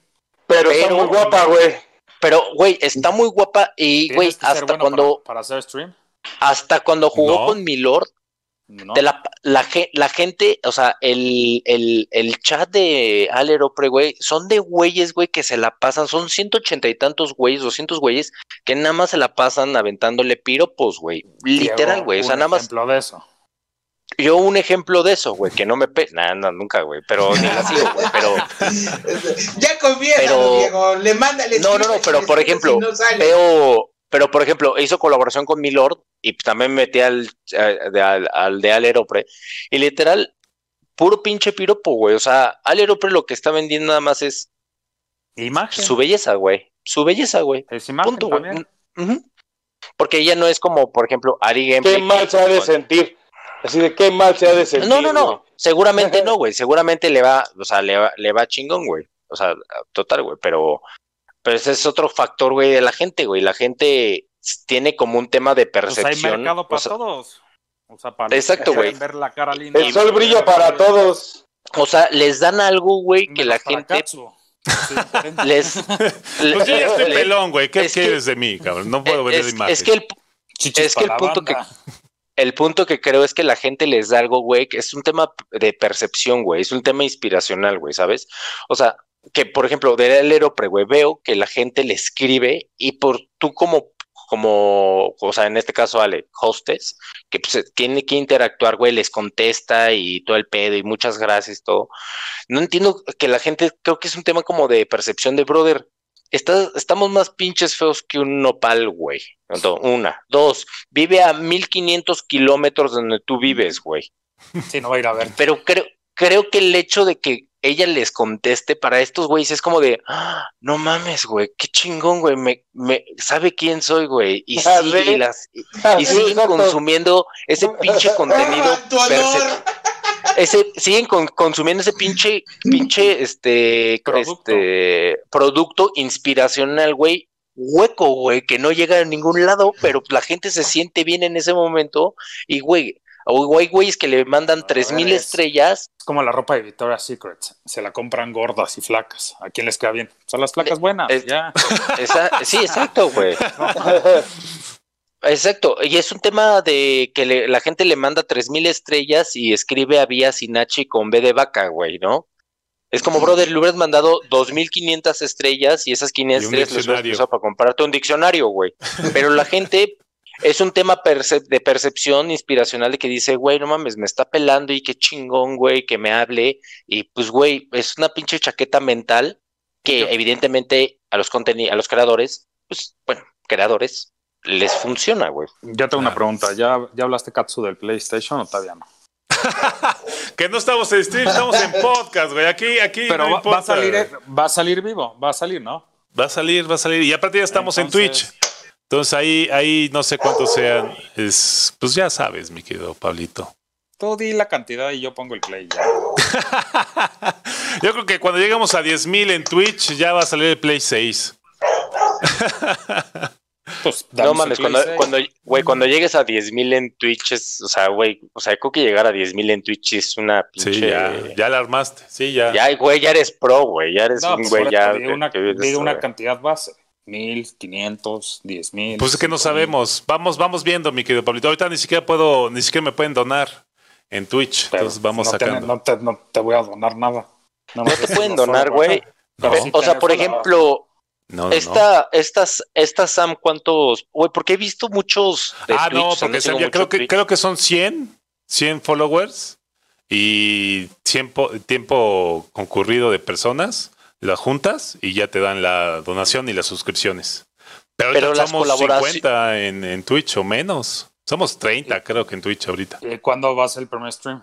Pero, está muy guapa, güey. Pero, güey, está muy guapa y, güey, hasta bueno cuando, para, para hacer stream. hasta cuando jugó No. con mi Lord, ¿no? De la, la, ge- la gente, o sea, el, el, el chat de Aleropre, güey, son de güeyes, güey, que se la pasan, son 180 y tantos güeyes, 200 güeyes, que nada más se la pasan aventándole piropos, güey. Literal, güey, o sea, un nada más. ejemplo de eso. Yo un ejemplo de eso, güey, que no me pe... Nah, no, nunca, güey, pero ni la sigo, güey, pero Ya conviene, Pero- Diego. Le manda le No, no, no, pero por ejemplo, si no sale. veo, pero por ejemplo, hizo colaboración con Milord y pues, también metí al, de- al, al de Aleropre y literal, puro pinche piropo, güey, o sea, Aleropre lo que está vendiendo nada más es Imagen. su belleza, güey, su belleza, güey, Es imagen punto, güey. también. Ujú. Porque ella no es como, por ejemplo, Ari Qué Gameplay. mal se ha de sentir. Así de qué mal se ha de sentir. No, no, no. güey. Seguramente no, güey. Seguramente le va, o sea, le va, le va chingón, güey. O sea, total, güey. Pero, pero ese es otro factor, güey, de la gente, güey. La gente tiene como un tema de Pues hay percepción. mercado para o sea, todos. O sea, para los Exacto, que güey. ver la cara linda. El sol brilla para todos. o sea, les dan algo, güey, que la gente les. Pues yo ya estoy pelón, güey. ¿Qué que- quieres de mí, cabrón? No puedo vender es, imagen. es que el, Chichis es que el la punto que- el punto que creo es que la gente les da algo, güey, que es un tema de percepción, güey, es un tema inspiracional, güey, ¿sabes? O sea, que por ejemplo, de Aeropre, güey, veo que la gente le escribe y por tú como, como, o sea, en este caso, Ale, hostess, que pues, tiene que interactuar, güey, les contesta y todo el pedo y muchas gracias, todo. No entiendo que la gente, creo que es un tema como de percepción de brother. Está- estamos más pinches feos que un nopal, güey. Una. Dos. Vive a 1500 kilómetros de donde tú vives, güey. Sí, no va a ir a ver. Pero creo, creo que el hecho de que ella les conteste para estos güeyes es como de, "Ah, no mames, güey, qué chingón, güey, me, me sabe quién soy, güey. Y, sigue, ¿sí? y, las, y, Ah, y siguen consumiendo ese pinche contenido. ¡Ah, percep- ese, siguen con- consumiendo ese pinche, pinche, este, Producto. este, producto inspiracional, güey, hueco, güey, que no llega a ningún lado, pero la gente se siente bien en ese momento y, güey, o hay güeyes que le mandan A tres mil ver, es- estrellas. Es como la ropa de Victoria's Secret. Se la compran gordas y flacas. ¿A quién les queda bien? Son las flacas buenas. es- ya. Esa- sí, exacto, güey. Exacto, y es un tema de que le- la gente le manda tres mil estrellas y escribe a vía sin H y con B de vaca, güey, ¿no? Es como, brother, le hubieras mandado 2.500 estrellas y esas 500 Y un estrellas las hubieras diccionario. usado para comprarte un diccionario, güey. Pero la gente es un tema percep- de percepción inspiracional de que dice, güey, no mames, me está pelando y qué chingón, güey, que me hable. Y pues, güey, es una pinche chaqueta mental que evidentemente a los a los creadores, pues, bueno, creadores, les funciona, güey. Yo tengo una Claro. pregunta. ¿Ya, ¿Ya hablaste, Katsu, del PlayStation o todavía no? Que no estamos en stream, estamos en podcast, güey. Aquí, aquí. Pero no va, a salir, eh, va a salir vivo. Va a salir, ¿no? Va a salir, va a salir. Y aparte ya estamos en Twitch. Entonces ahí, ahí no sé cuántos sean. Es, pues ya sabes, mi querido Pablito. Tú di la cantidad y yo pongo el play ya. Yo creo que cuando lleguemos a 10.000 en Twitch ya va a salir el Play 6. Pues, No mames, cuando, 6. cuando, güey, cuando llegues a 10.000 en Twitch es, o sea, güey, o sea, creo que llegar a 10.000 en Twitch es una pinche... Sí, ya, ya la armaste. Sí, ya. Ya, güey, ya eres pro, güey, ya eres No, un pues, güey por ya... una, cantidad base. Mil, quinientos, diez mil. Pues es que no sabemos. Vamos, vamos viendo, mi querido Pablito. Ahorita ni siquiera puedo, ni siquiera me pueden donar en Twitch. Pero Entonces vamos no te- sacando. no, te, no te voy a donar nada. No te pueden donar, güey. O sea, por ejemplo, no, no, no. esta, estas, estas Sam, ¿cuántos? Güey, porque he visto muchos de Ah, Twitch, no, porque Sam, ya creo que, creo que son 100, 100 followers y tiempo, tiempo concurrido de personas, las juntas y ya te dan la donación y las suscripciones. Pero, Pero las somos colaboraci- 50 en, en Twitch o menos. Somos 30, creo que en Twitch ahorita. Eh, ¿Cuándo va a ser el primer stream?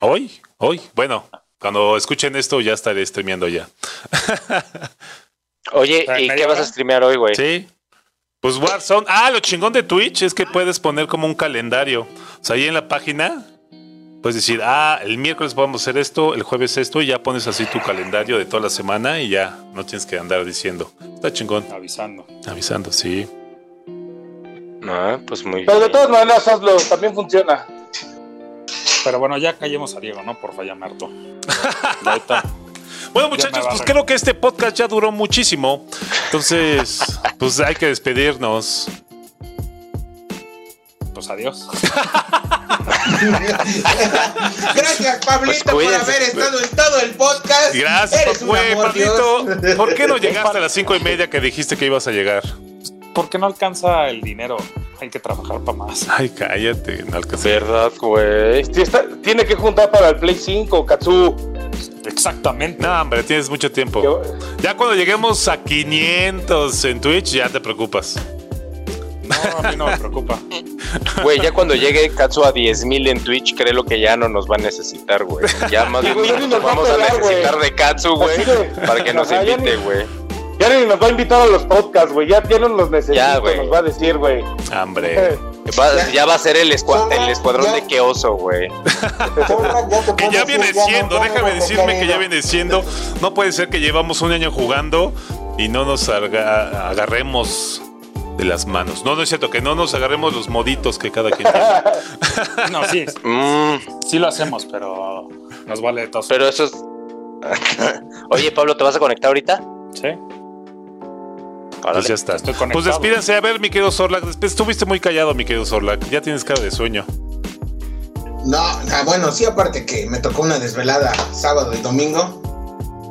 Hoy, hoy. Bueno, cuando escuchen esto ya estaré streameando ya. Oye, ¿En ¿y qué vas a streamear hoy, güey? Sí. Pues Warzone. Ah, lo chingón de Twitch es que puedes poner como un calendario. O sea, ahí en la página puedes decir, ah, el miércoles podemos hacer esto, el jueves esto, y ya pones así tu calendario de toda la semana y ya no tienes que andar diciendo. Está chingón. Avisando. Avisando, sí. Ah, pues muy Pero de bien. todas maneras hazlo, también funciona. Pero bueno, ya callemos a Diego, ¿no? Por harto. Bueno, Ya me muchachos, va pues a- creo que este podcast ya duró muchísimo. Entonces, pues hay que despedirnos. pues pues adiós. Gracias, Pablito, Pues por haber estado en todo el podcast. Gracias, Eres un güey, amor, Pablito. Dios. ¿Por qué no llegaste a las cinco y media que dijiste que ibas a llegar? ¿Por qué no alcanza el dinero? Hay que trabajar para más. Ay, cállate, no alcancé. ¿Verdad, güey? Tiene que juntar para el Play 5, Katsu. Exactamente. No, hombre, tienes mucho tiempo. Yo- Ya cuando lleguemos a 500 en Twitch, ya te preocupas. No, a mí no me preocupa. Güey, ya cuando llegue Katsu a 10.000 en Twitch, creo que ya no nos va a necesitar, güey. Ya más ya nosotros nos va a vamos a necesitar de Katsu, güey, de- para que nos ya invite, güey. Ya ni nos va a invitar a los podcasts, güey. Ya, ya no los necesita, Ya, güey. nos va a decir, güey. Hombre. Va- ya va a ser el, escua- Solo- el escuadrón ya- de Keoso, güey. Que ya viene siendo, déjame decirme que ya viene siendo. No puede ser que llevamos un año jugando y no nos aga- agarremos de las manos. No, no es cierto, que no nos agarremos los moditos que cada quien tiene. No, sí, Mm, sí lo hacemos, pero nos vale todo. pero eso es... Oye, Pablo, ¿te vas a conectar ahorita? Sí, Pues ya está. estoy conectado. Pues despídense. A ver, mi querido Sorlac. Después estuviste muy callado, mi querido Sorlac. Ya tienes cara de sueño. No, ah, bueno, sí, aparte que me tocó una desvelada sábado y domingo.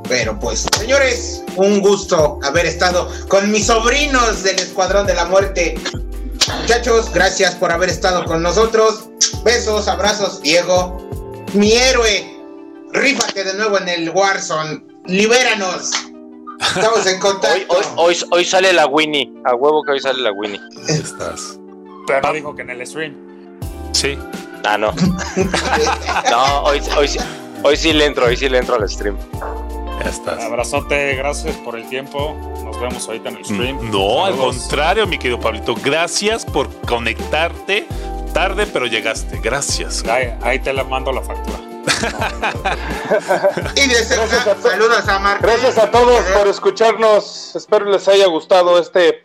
Pero pues, señores, un gusto haber estado con mis sobrinos del Escuadrón de la Muerte. Muchachos, gracias por haber estado con nosotros. Besos, abrazos, Diego. Mi héroe, rífate de nuevo en el Warzone. Libéranos. Estamos en Hoy, contacto. hoy, hoy, hoy sale la Winnie. A huevo que hoy sale la Winnie. Estás. pero no dijo que en el stream. Sí. Ah, no. No, hoy, hoy, sí- hoy sí le entro, hoy sí le entro al stream. Ya estás. Abrazote, gracias por el tiempo. Nos vemos ahorita en el stream. No, al contrario, mi querido Pablito. Gracias por conectarte. Tarde, pero llegaste. Gracias. Ahí, ahí te la mando la factura. Y de a saludos a Marco. Gracias a todos por escucharnos. Espero les haya gustado este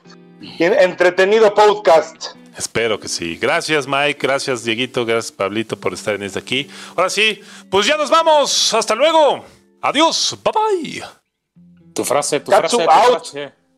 entretenido podcast. Espero que sí. Gracias, Mike. Gracias, Dieguito. Gracias, Pablito, por estar en este aquí. Ahora sí, pues ya nos vamos. Hasta luego. Adiós. Bye bye. Tu frase, tu Katsu frase, tu out. frase.